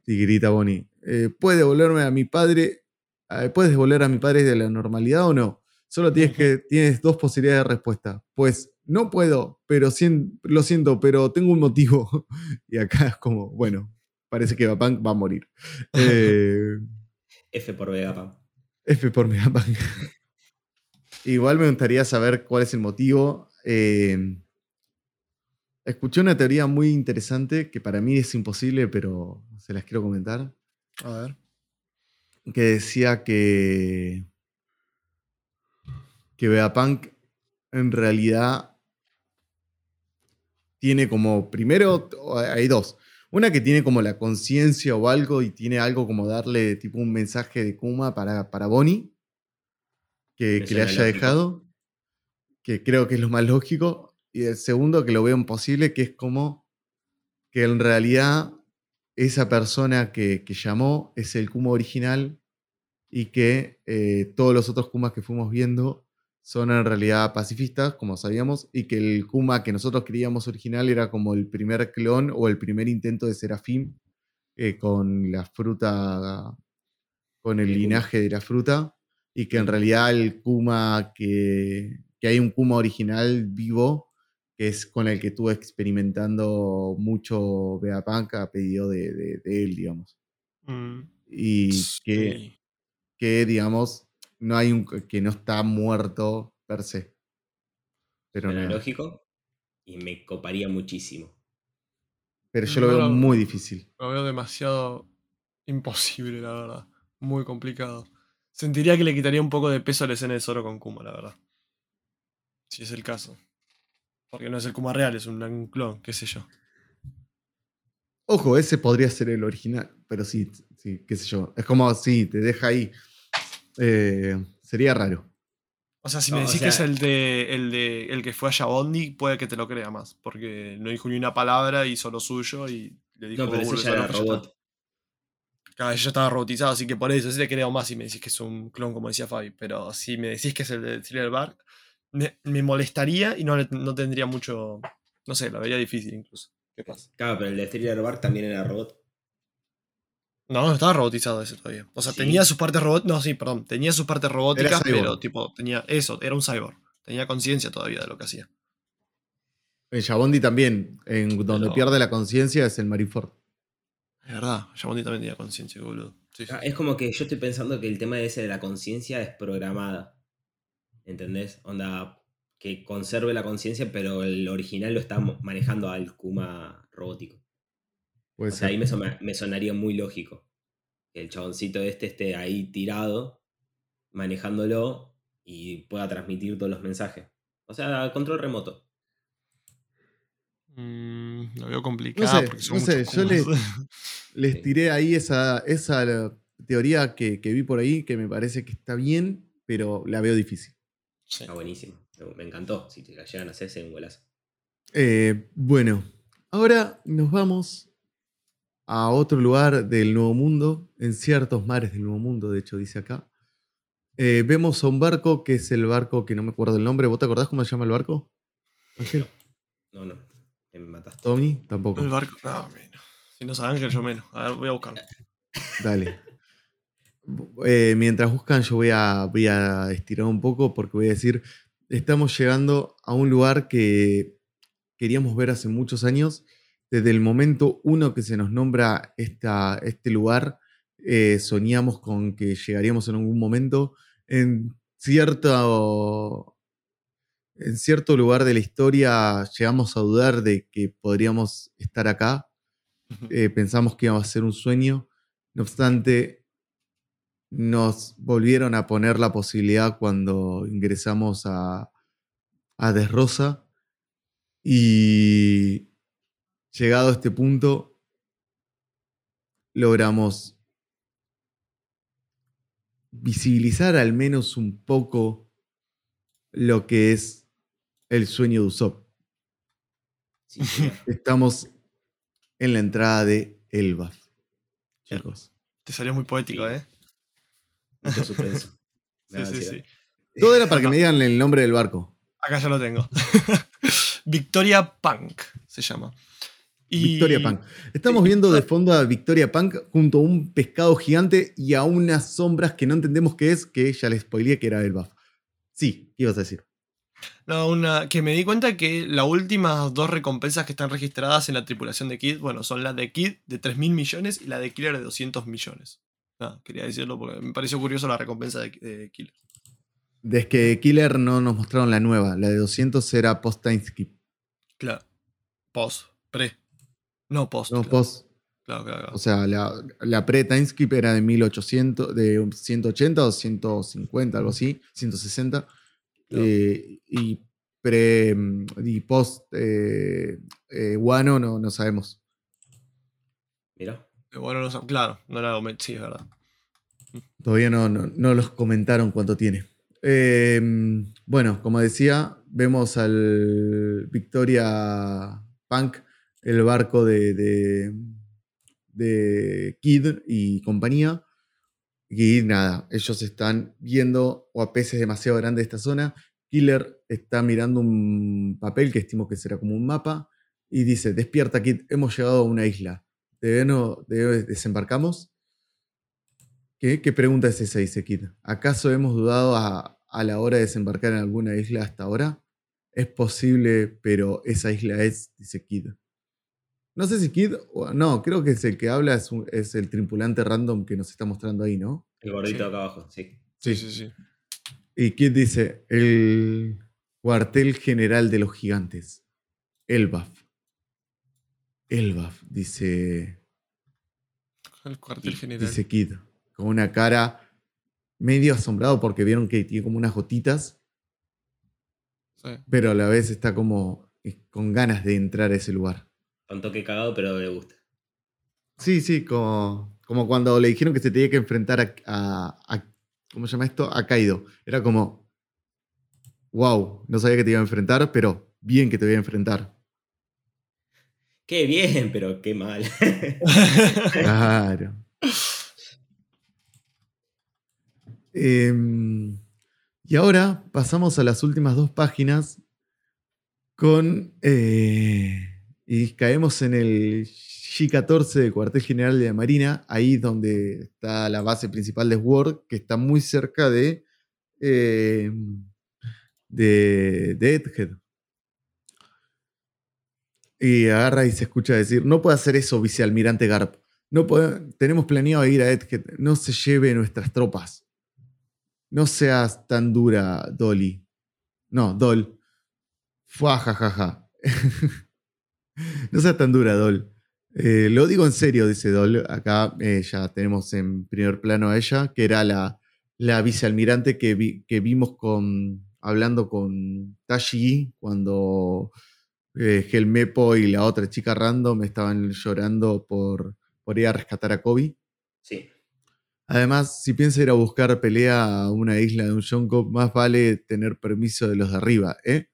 Speaker 1: Y grita Bonnie. "Eh, ¿Puede devolverme a mi padre? eh, ¿Puedes devolver a mi padre de la normalidad o no? Solo tienes, que, tienes dos posibilidades de respuesta. Pues no puedo, pero sien- lo siento, pero tengo un motivo. Y acá es como, bueno, parece que Vapunk va a morir. Eh,
Speaker 2: F por Vegapunk.
Speaker 1: F por Megapunk. Igual me gustaría saber cuál es el motivo. Eh, escuché una teoría muy interesante que para mí es imposible, pero se las quiero comentar.
Speaker 3: A ver.
Speaker 1: Que decía que. que Vegapunk en realidad tiene como. Primero, hay dos. Una que tiene como la conciencia o algo y tiene algo como darle tipo un mensaje de Kuma para, para Bonnie que, le haya
Speaker 2: lógico.
Speaker 1: dejado, que creo que es lo más lógico. Y el segundo que lo veo imposible, que es como que en realidad esa persona que, que llamó es el Kuma original y que eh, todos los otros Kumas que fuimos viendo son en realidad pacifistas, como sabíamos, y que el Kuma que nosotros creíamos original era como el primer clon o el primer intento de Serafín eh, con la fruta, con el linaje de la fruta, y que en realidad el Kuma que, que hay un Kuma original vivo que es con el que estuvo experimentando mucho Vegapunk a pedido de, de- de él, digamos.
Speaker 3: Mm,
Speaker 1: Y que,
Speaker 3: sí.
Speaker 1: que, digamos, no hay un que no está muerto per se. Pero, no-
Speaker 2: lógico y me coparía muchísimo.
Speaker 1: pero yo lo
Speaker 3: No
Speaker 1: veo
Speaker 3: lo-
Speaker 1: muy difícil.
Speaker 3: Lo veo demasiado imposible, la verdad. Muy complicado. Sentiría que le quitaría un poco de peso a la escena de Zoro con Kuma, la verdad. Si es el caso. Porque no es el Kuma real, es un, un clon, qué sé yo.
Speaker 1: Ojo, ese podría ser el original, pero sí, sí, qué sé yo. Es como, sí, te deja ahí. Eh, sería raro.
Speaker 3: O sea, si me
Speaker 2: No, o
Speaker 3: decís que es el de, el de el que fue a Yabondi, puede que te lo crea más. Porque no dijo ni una palabra, hizo lo suyo y le dijo
Speaker 2: No, pero
Speaker 3: "Vos
Speaker 2: ese ya
Speaker 3: a
Speaker 2: era
Speaker 3: lo que ya está".
Speaker 2: robot.
Speaker 3: Claro, yo estaba robotizado, así que por eso, sí te creo más si me decís que es un clon, como decía Fabi. Pero si me decís que es el de Thriller Bark, me, me molestaría y no, no tendría mucho. No sé, lo vería difícil incluso. ¿Qué pasa?
Speaker 2: Claro, pero el de Thriller Bark también era robot.
Speaker 3: No, no estaba robotizado ese todavía. O sea,
Speaker 2: Sí.
Speaker 3: tenía sus partes robot. No, sí, perdón. Tenía sus partes robóticas, pero tipo, tenía eso, era un cyborg. Tenía conciencia todavía de lo que hacía.
Speaker 1: En Shabondi también, en donde
Speaker 3: Pero-
Speaker 1: pierde la conciencia es el Marineford.
Speaker 3: Es verdad, Yamondi también tenía conciencia, boludo. Sí, sí.
Speaker 2: Ah, Es como que yo estoy pensando que el tema ese de la conciencia es programada. ¿Entendés? Onda, que conserve la conciencia, pero el original lo está manejando al Kuma robótico.
Speaker 1: Puede
Speaker 2: O sea,
Speaker 1: ser.
Speaker 2: ahí me, sona- me sonaría muy lógico. Que el chaboncito este esté ahí tirado, manejándolo y pueda transmitir todos los mensajes. O sea, control remoto.
Speaker 3: Mm, lo veo complicado
Speaker 1: sé,
Speaker 3: porque son
Speaker 1: no sé, yo. Les
Speaker 2: Sí.
Speaker 1: tiré ahí esa, esa teoría que, que vi por ahí, que me parece que está bien, pero la veo difícil.
Speaker 3: Sí.
Speaker 2: Está buenísimo. Me- Me encantó. Si te la llegan a hacer, sería un golazo.
Speaker 1: Eh, bueno, ahora nos vamos a otro lugar del Nuevo Mundo, en ciertos mares del Nuevo Mundo, de hecho dice acá. Eh, vemos a un barco que es el barco que no me acuerdo el nombre. ¿Vos te acordás cómo se llama el barco? Ángel,
Speaker 2: No, no. Me mataste.
Speaker 1: Tommy, tampoco.
Speaker 3: El barco. No, menos. Si no es Ángel, yo menos. A ver, voy a buscarlo.
Speaker 1: Dale. Eh, mientras buscan, yo voy a, voy a estirar un poco porque voy a decir, estamos llegando a un lugar que queríamos ver hace muchos años. Desde el momento uno que se nos nombra esta, este lugar, eh, soñamos con que llegaríamos en algún momento en cierto, en cierto lugar de la historia llegamos a dudar de que podríamos estar acá. Eh, pensamos que iba a ser un sueño. No obstante, nos volvieron a poner la posibilidad cuando ingresamos a, a Desrosa. Y llegado a este punto, logramos visibilizar al menos un poco lo que es el sueño de Usopp.
Speaker 2: Sí.
Speaker 1: Estamos en la entrada de Elbaf. Chicos.
Speaker 3: Te salió muy poético. ¿eh?
Speaker 2: Mucho suspenso.
Speaker 3: Sí, sí, sí.
Speaker 1: Todo era para que me digan el nombre del barco.
Speaker 3: Acá ya lo tengo. Victoria Punk se llama. Y-
Speaker 1: Victoria Punk. Estamos viendo de fondo a Victoria Punk junto a un pescado gigante y a unas sombras que no entendemos qué es, que ya les spoileé que era Elbaf. Sí, ¿qué ibas a decir?
Speaker 3: No, una, que me di cuenta que las últimas dos recompensas que están registradas en la tripulación de Kid, bueno, son la de Kid de 3 mil millones y la de Killer de 200 millones. Nada, quería decirlo porque me pareció curioso la recompensa de, de Killer.
Speaker 1: Desde que Killer no nos mostraron la nueva, la de 200 era post time skip.
Speaker 3: Claro. Post, pre. No, post.
Speaker 1: No,
Speaker 3: claro.
Speaker 1: post.
Speaker 3: Claro, claro, claro.
Speaker 1: O sea, la, la pre-time skip era de 1800, de 180 o 150, algo así, 160.
Speaker 3: Claro.
Speaker 1: Eh, y pre y post eh, eh, Wano no, no sabemos.
Speaker 2: Mirá.
Speaker 3: Bueno, claro, no era aument- sí, es verdad.
Speaker 1: Todavía no, no, no los comentaron cuánto tiene. Eh, bueno, como decía, vemos al Victoria Punk, el barco de, de, Kid y compañía. Y nada, ellos están viendo o a peces demasiado grandes de esta zona. Killer está mirando un papel que estimo que será como un mapa y dice, despierta Kid, hemos llegado a una isla. ¿Debe- debe- ¿Desembarcamos? ¿Qué, ¿Qué pregunta es esa? Dice Kid. ¿Acaso hemos dudado a, a la hora de desembarcar en alguna isla hasta ahora? Es posible, pero esa isla es, dice Kid. No sé si Kid, o- no, creo que es el que habla, es, un- es el tripulante random que nos está mostrando ahí, ¿no?
Speaker 2: El gordito
Speaker 3: Sí.
Speaker 2: acá abajo, sí.
Speaker 3: Sí, sí, sí.
Speaker 1: Y Kid dice, el cuartel general de los gigantes, Elbaf. Elbaf, dice,
Speaker 3: El cuartel general.
Speaker 1: dice Kid, con una cara medio asombrado porque vieron que tiene como unas gotitas,
Speaker 3: Sí.
Speaker 1: pero a la vez está como con ganas de entrar a ese lugar.
Speaker 2: Un toque cagado, pero le gusta.
Speaker 1: Sí, sí, como, como cuando le dijeron que se tenía que enfrentar a, a- a- ¿cómo se llama esto? A Kaido. Era como, wow, no sabía que te iba a enfrentar, pero bien que te voy a enfrentar.
Speaker 2: Qué bien, pero qué mal.
Speaker 1: Claro. Em, y ahora pasamos a las últimas dos páginas con eh, y caemos en el G14 del cuartel general de la Marina, ahí donde está la base principal de Sword, que está muy cerca de, eh, de, de Edgehead. Y agarra y se escucha decir, no puede hacer eso, vicealmirante Garp. No puede- tenemos planeado ir a Edgehead. No se lleve nuestras tropas. No seas tan dura, Dolly. No, Dol. Fua, ja, ja, ja. no seas tan dura, Dol. Eh, lo digo en serio, dice Dol. Acá eh, ya tenemos en primer plano a ella, que era la, la vicealmirante que, que vimos con, hablando con Tashi cuando eh, Helmepo y la otra chica random estaban llorando por, por ir a rescatar a Kobe.
Speaker 2: Sí.
Speaker 1: Además, si piensa ir a buscar pelea a una isla de un Yonko, más vale tener permiso de los de arriba, ¿eh?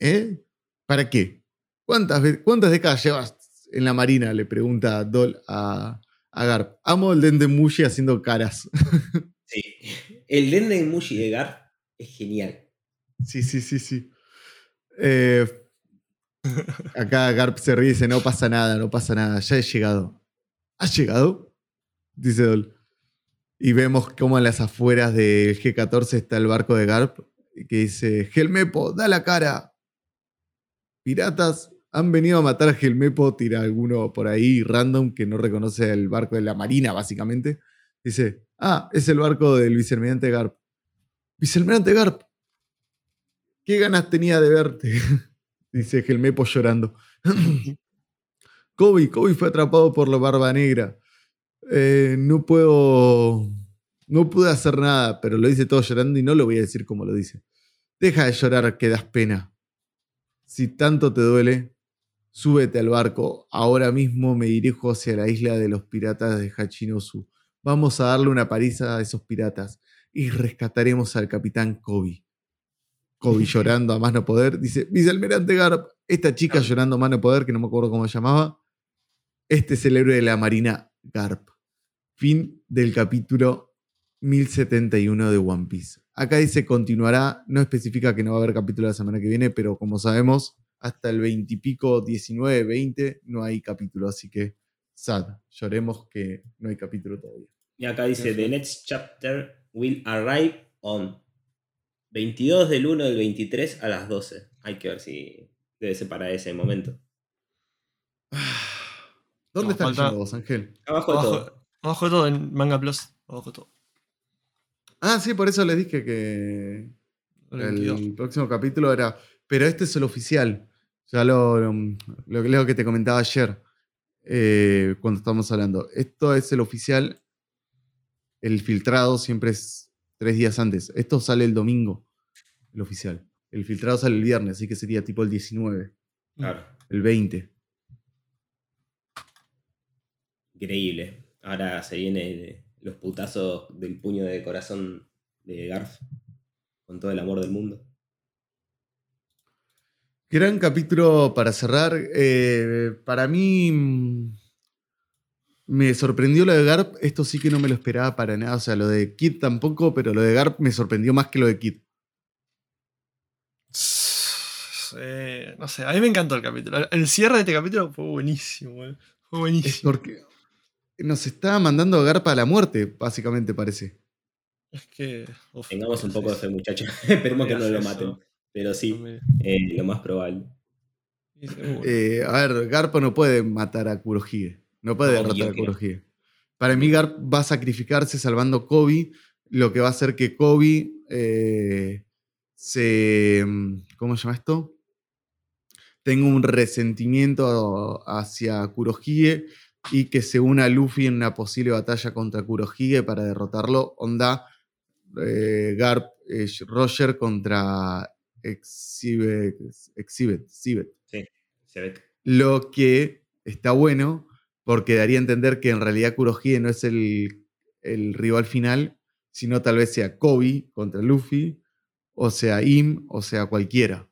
Speaker 1: ¿Eh? ¿Para qué? ¿Cuántas, cuántas décadas llevas en la marina? Le pregunta Dol a, a Garp. Amo el Dendemushi haciendo caras.
Speaker 2: Sí. El Denden Mushi de Gar es genial.
Speaker 1: sí, sí, sí, sí. Eh, acá Garp se ríe y dice, no pasa nada, no pasa nada, ya he llegado. ¿Has llegado? Dice Dol. Y vemos cómo en las afueras del G14 está el barco de Garp que dice, Gelmepo, da la cara. Piratas han venido a matar a Gelmepo, tira alguno por ahí random que no reconoce el barco de la Marina, básicamente. Dice, ah, es el barco del vicealmirante Garp. Vicealmirante Garp, ¿qué ganas tenía de verte? Dice Gelmepo llorando. Kobe, Kobe fue atrapado por la barba negra. Eh, no puedo. No pude hacer nada, pero lo dice todo llorando y no lo voy a decir como lo dice. Deja de llorar, que das pena. Si tanto te duele, súbete al barco. Ahora mismo me dirijo hacia la isla de los piratas de Hachinosu. Vamos a darle una paliza a esos piratas y rescataremos al capitán Kobe. Kobe llorando a más no poder. Dice, vicealmirante Garp, esta chica llorando a más no poder, que no me acuerdo cómo se llamaba. Este es el héroe de la marina, Garp. Fin del capítulo 1071 de One Piece. Acá dice continuará, no especifica que no va a haber capítulo la semana que viene, pero como sabemos, hasta el 20 y pico, 19, 20, no hay capítulo, así que sad, lloremos que no hay capítulo todavía.
Speaker 2: Y acá dice, The next chapter will arrive on 22 del 1 del 23 a las 12. Hay que ver si debe ser para ese momento.
Speaker 1: ¿Dónde
Speaker 3: No,
Speaker 1: están
Speaker 3: falta-
Speaker 1: vos, Ángel?
Speaker 2: Abajo de todo.
Speaker 3: Abajo, de todo en Manga Plus. Abajo de todo.
Speaker 1: Ah, sí, por eso les dije que
Speaker 3: El 22.
Speaker 1: el próximo capítulo era. Pero este es el oficial. Ya lo, lo, lo que- lo que te comentaba ayer. eh, cuando estábamos hablando. Esto es el oficial. El filtrado siempre es tres días antes. Esto sale el domingo. El oficial. El filtrado sale el viernes, así que sería tipo el 19.
Speaker 2: Claro,
Speaker 1: El 20.
Speaker 2: increíble. Ahora se vienen los putazos del puño de corazón de Garf. Con todo el amor del mundo.
Speaker 1: Gran capítulo para cerrar. Eh, para mí me sorprendió lo de Garp. Esto sí que no me lo esperaba para nada. O sea, lo de Kid tampoco, pero lo de Garp me sorprendió más que lo de Kid.
Speaker 3: Eh, no sé, a mí me encantó el capítulo. El cierre de este capítulo fue buenísimo, boludo. Fue
Speaker 1: Es
Speaker 3: buenísimo.
Speaker 1: porque nos está mandando a Garp a la muerte, básicamente parece.
Speaker 3: Es que. uf,
Speaker 2: Tengamos un poco de fe, muchachos. Esperemos que no lo
Speaker 3: eso.
Speaker 2: maten. Pero sí, eh, lo más probable.
Speaker 1: Eh, a ver, Garp no puede matar a Kurohige. No puede derrotar a. Kurohige. Para mí, Garp va a sacrificarse salvando a Kobe, lo que va a hacer que Kobe eh, se. mm, ¿Cómo se llama esto? Tenga un resentimiento hacia Kurohige y que se una a Luffy en una posible batalla contra Kurohige para derrotarlo. Onda eh, Garp, eh, Roger contra Exhibit. Exhibit, Exhibit.
Speaker 2: Sí, se ve.
Speaker 1: Lo que está bueno, porque daría a entender que en realidad Kurohige no es el, el rival final, sino tal vez sea Kobe contra Luffy, o sea Im, o sea cualquiera.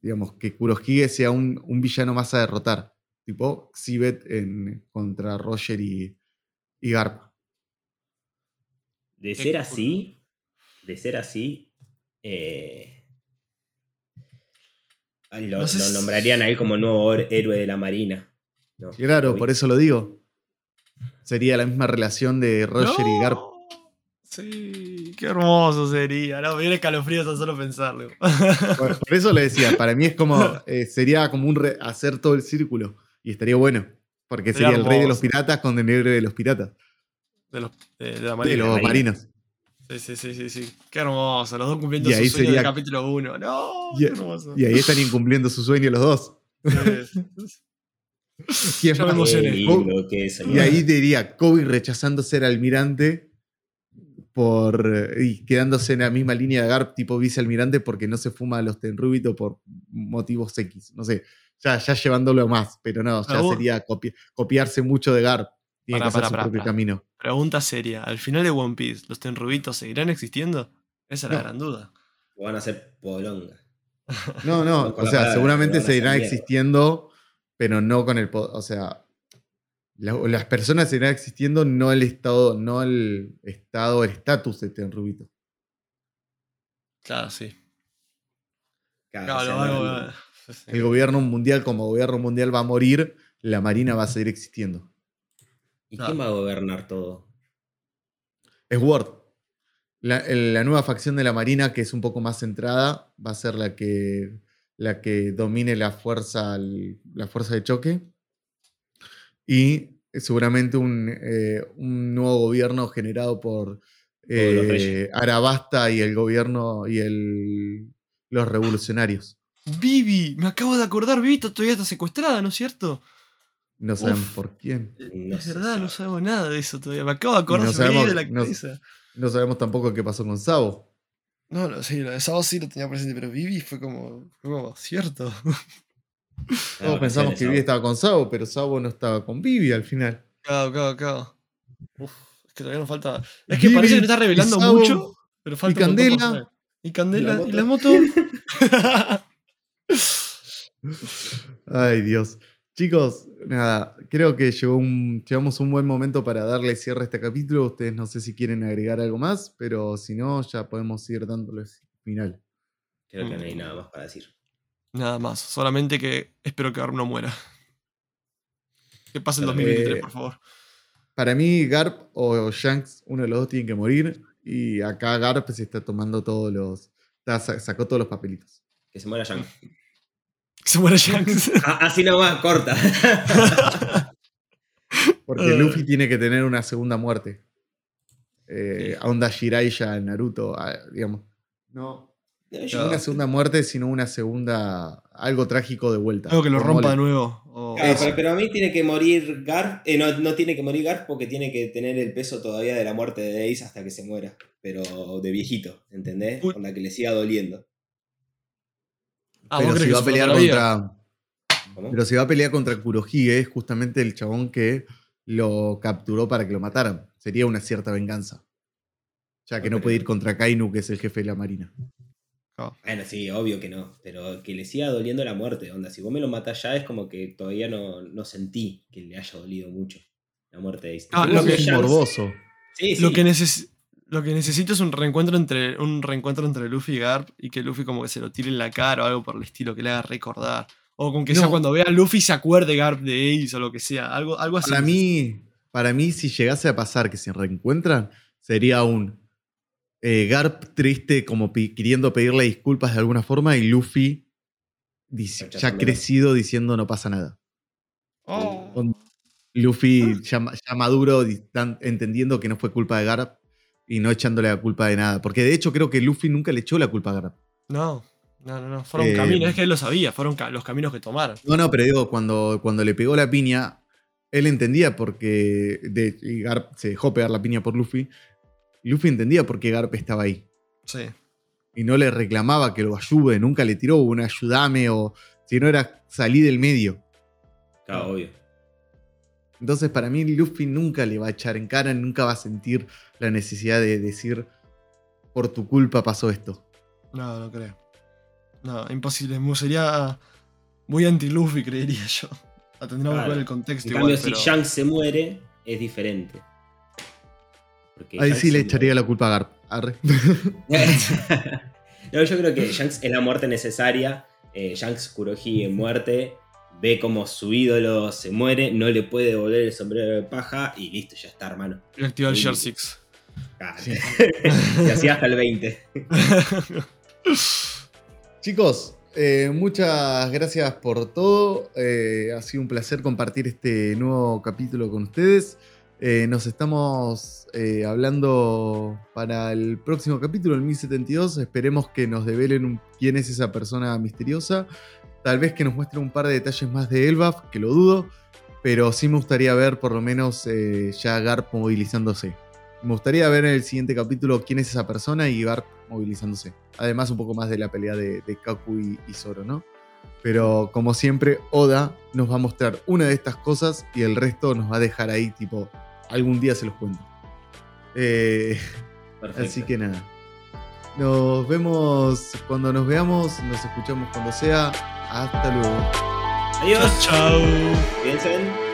Speaker 1: Digamos, que Kurohige sea un, un villano más a derrotar, tipo Xibet en, contra Roger y, y Garp.
Speaker 2: De ser así, de ser así, eh, Lo,
Speaker 3: No sé
Speaker 2: lo
Speaker 3: si-
Speaker 2: nombrarían a él como el nuevo héroe de la Marina. ¿No?
Speaker 1: Claro, por eso lo digo. Sería la misma relación de Roger y Garp.
Speaker 3: Sí, qué hermoso sería. No, me viene escalofrío tan solo pensarlo.
Speaker 1: Por, por eso le decía, para mí es como, eh, sería como un re- hacer todo el círculo. Y estaría bueno. Porque
Speaker 3: Sería
Speaker 1: sería el rey de los piratas con el héroe de los piratas.
Speaker 3: De, los, de, de la
Speaker 1: De
Speaker 3: marina.
Speaker 1: los
Speaker 2: marina.
Speaker 1: marinos.
Speaker 3: Sí, sí, sí, sí, sí. Qué hermoso. Los dos cumpliendo
Speaker 1: Y
Speaker 3: su
Speaker 1: ahí
Speaker 3: sueño
Speaker 1: sería-
Speaker 3: del capítulo 1. No,
Speaker 1: Y-
Speaker 3: qué hermoso.
Speaker 1: Y ahí están incumpliendo su sueño los dos.
Speaker 3: Sí.
Speaker 1: Y ahí diría Kobe rechazando ser almirante por, eh, y quedándose en la misma línea de Garp tipo vicealmirante porque no se fuma a los Tenrubito por motivos X. No sé, ya, ya llevándolo más, pero no, ya sería copi- copiarse mucho de Garp. Tiene
Speaker 3: Pará,
Speaker 1: que hacer
Speaker 3: pará,
Speaker 1: su propio camino.
Speaker 3: Pregunta seria. Al final de One Piece, ¿los tenrubitos seguirán existiendo? Esa es la gran duda.
Speaker 2: O van a ser polonga.
Speaker 1: No, no, o sea, seguramente
Speaker 2: van a hacer
Speaker 1: seguirá
Speaker 2: mierda.
Speaker 1: existiendo, pero no con el... po- O sea, la- las personas seguirán existiendo, no el estado, no el estado, el estatus de Tenrubito.
Speaker 3: Claro, sí.
Speaker 2: Claro,
Speaker 3: Claro,
Speaker 2: o sea, no-.
Speaker 1: El gobierno mundial como gobierno mundial va a morir, la marina va a seguir existiendo.
Speaker 2: ¿Y
Speaker 3: No.
Speaker 2: quién va a gobernar todo?
Speaker 1: Es Word. La nueva facción de la marina, que es un poco más centrada, va a ser la que, la que domine la fuerza, la fuerza de choque. Y seguramente un, eh, un nuevo gobierno generado por eh. Arabasta y el gobierno y el, los revolucionarios.
Speaker 3: Vivi, me acabo de acordar, Vivi todavía está secuestrada, ¿no es cierto?
Speaker 1: No saben
Speaker 3: Uf.
Speaker 1: por quién.
Speaker 2: No
Speaker 3: es verdad, no
Speaker 2: sabe.
Speaker 3: sabemos nada de eso todavía. Me acabo de acordar
Speaker 1: no sabemos-
Speaker 3: de la
Speaker 1: no-
Speaker 3: cabeza.
Speaker 1: No sabemos tampoco qué pasó con Sabo.
Speaker 3: No, no, sí, lo de Sao sí lo tenía presente, pero Vivi fue como, fue como cierto.
Speaker 1: Todos pensamos que Vivi estaba con Sabo, pero Sabo no estaba con Vivi al final.
Speaker 3: Claro, claro, claro. Uf, es que todavía nos falta. Es
Speaker 1: Vivi
Speaker 3: que parece que no está revelando
Speaker 1: y Sabo
Speaker 3: mucho, pero falta por
Speaker 1: Candela.
Speaker 3: Y Candela.
Speaker 2: ¿Y
Speaker 3: ¿Y
Speaker 2: la
Speaker 3: la moto?
Speaker 1: Ay, Dios. Chicos, nada, creo que llegó un, llegamos un buen momento para darle cierre a este capítulo. Ustedes no sé si quieren agregar algo más, pero si no, ya podemos ir dándoles final.
Speaker 2: Creo que no hay nada más para decir.
Speaker 3: Nada más, solamente que espero que Garp no muera. Que pase el
Speaker 2: Claro,
Speaker 3: 2023,
Speaker 1: eh,
Speaker 3: por favor.
Speaker 1: Para mí, Garp o Shanks, uno de los dos tienen que morir. Y acá Garp se está tomando todos los. está- sacó todos los papelitos.
Speaker 2: Que se muera Yang.
Speaker 3: Que se muera Shanks.
Speaker 2: Ah, Así nomás, corta.
Speaker 1: Porque
Speaker 3: Eh.
Speaker 1: Luffy tiene que tener una segunda muerte. Eh,
Speaker 3: Sí.
Speaker 1: A onda Jiraiya en Naruto, ah, digamos. No,
Speaker 2: No,
Speaker 1: una segunda muerte, sino una segunda. algo trágico de vuelta.
Speaker 3: Algo que lo rompa de nuevo.
Speaker 2: Claro, pero, pero a mí tiene que morir Garp. eh, no, no tiene que morir Garp porque tiene que tener el peso todavía de la muerte de Ace hasta que se muera. Pero de viejito, ¿entendés?
Speaker 3: Uy.
Speaker 2: Onda que le siga doliendo.
Speaker 3: Ah,
Speaker 1: pero
Speaker 3: ¿vos
Speaker 1: si va a pelear contra.
Speaker 2: ¿Cómo?
Speaker 1: Pero si va a pelear contra Kurohige, es justamente el chabón que lo capturó para que lo mataran. Sería una cierta venganza. Ya que no puede ir contra Kainu, que es el jefe de la marina.
Speaker 2: Bueno, sí, obvio que no. Pero que le siga doliendo la muerte. Onda, si vos me lo matás ya, es como que todavía no, no sentí que le haya dolido mucho la muerte de Ace.
Speaker 3: Ah, lo que-
Speaker 2: Shanks-
Speaker 1: morboso.
Speaker 2: Sí, sí.
Speaker 3: Lo que, neces- lo que necesito es un reencuentro entre un reencuentro entre Luffy y Garp y que Luffy como que se lo tire en la cara o algo por el estilo que le haga recordar. O con que sea
Speaker 1: No.
Speaker 3: cuando vea a Luffy se acuerde Garp de Ace o lo que sea. Algo, algo así.
Speaker 1: Para mí, para mí, si llegase a pasar que se reencuentran, sería un eh, Garp triste, como pi- queriendo pedirle disculpas de alguna forma, y Luffy dice- ya crecido diciendo no pasa nada.
Speaker 3: Oh.
Speaker 1: Con Luffy ya, ya maduro, entendiendo que no fue culpa de Garp y no echándole la culpa de nada. Porque de hecho creo que Luffy nunca le echó la culpa a Garp.
Speaker 3: No, no, no, no. Fueron
Speaker 1: Eh,
Speaker 3: caminos, es que él lo sabía, fueron ca- los caminos que tomaron.
Speaker 1: No, no, pero digo, cuando, cuando le pegó la piña, él entendía porque de, y Garp se dejó pegar la piña por Luffy. Luffy entendía por qué Garp estaba ahí.
Speaker 3: Sí.
Speaker 1: Y no le reclamaba que lo ayude, nunca le tiró un ayudame o si no era salí del medio.
Speaker 2: Claro, obvio.
Speaker 1: Entonces para mí Luffy nunca le va a echar en cara, nunca va a sentir la necesidad de decir por tu culpa pasó esto.
Speaker 3: No, no creo. No, imposible. Sería muy anti-Luffy, creería yo. Tendríamos que ver el contexto
Speaker 2: En
Speaker 3: igual,
Speaker 2: cambio,
Speaker 3: pero-
Speaker 2: si Shanks se muere, es diferente. Porque
Speaker 1: Ahí
Speaker 2: Shanks
Speaker 1: sí le echaría la culpa a Garp. Arre.
Speaker 2: no, yo creo que Shanks es la muerte necesaria eh, Shanks Kurohige en muerte, ve como su ídolo se muere, no le puede devolver el sombrero de paja y listo, ya está, hermano.
Speaker 3: Y activa el. Share 6.
Speaker 2: Claro. y así hasta el 20.
Speaker 1: Chicos, eh, muchas gracias por todo. Eh, ha sido un placer compartir este nuevo capítulo con ustedes. Eh, nos estamos eh, hablando para el próximo capítulo, el 1072. Esperemos que nos develen un- quién es esa persona misteriosa. Tal vez que nos muestren un par de detalles más de Elbaf, que lo dudo. Pero sí me gustaría ver por lo menos eh, ya Garp movilizándose. Me gustaría ver en el siguiente capítulo quién es esa persona y Garp movilizándose. Además, un poco más de la pelea de, de Kaku y, y Zoro, ¿no? Pero como siempre, Oda nos va a mostrar una de estas cosas y el resto nos va a dejar ahí, tipo, algún día se los cuento. Eh, así que nada. Nos vemos cuando nos veamos, nos escuchamos cuando sea. Hasta luego.
Speaker 2: Adiós.
Speaker 3: Chao.
Speaker 2: Piensen.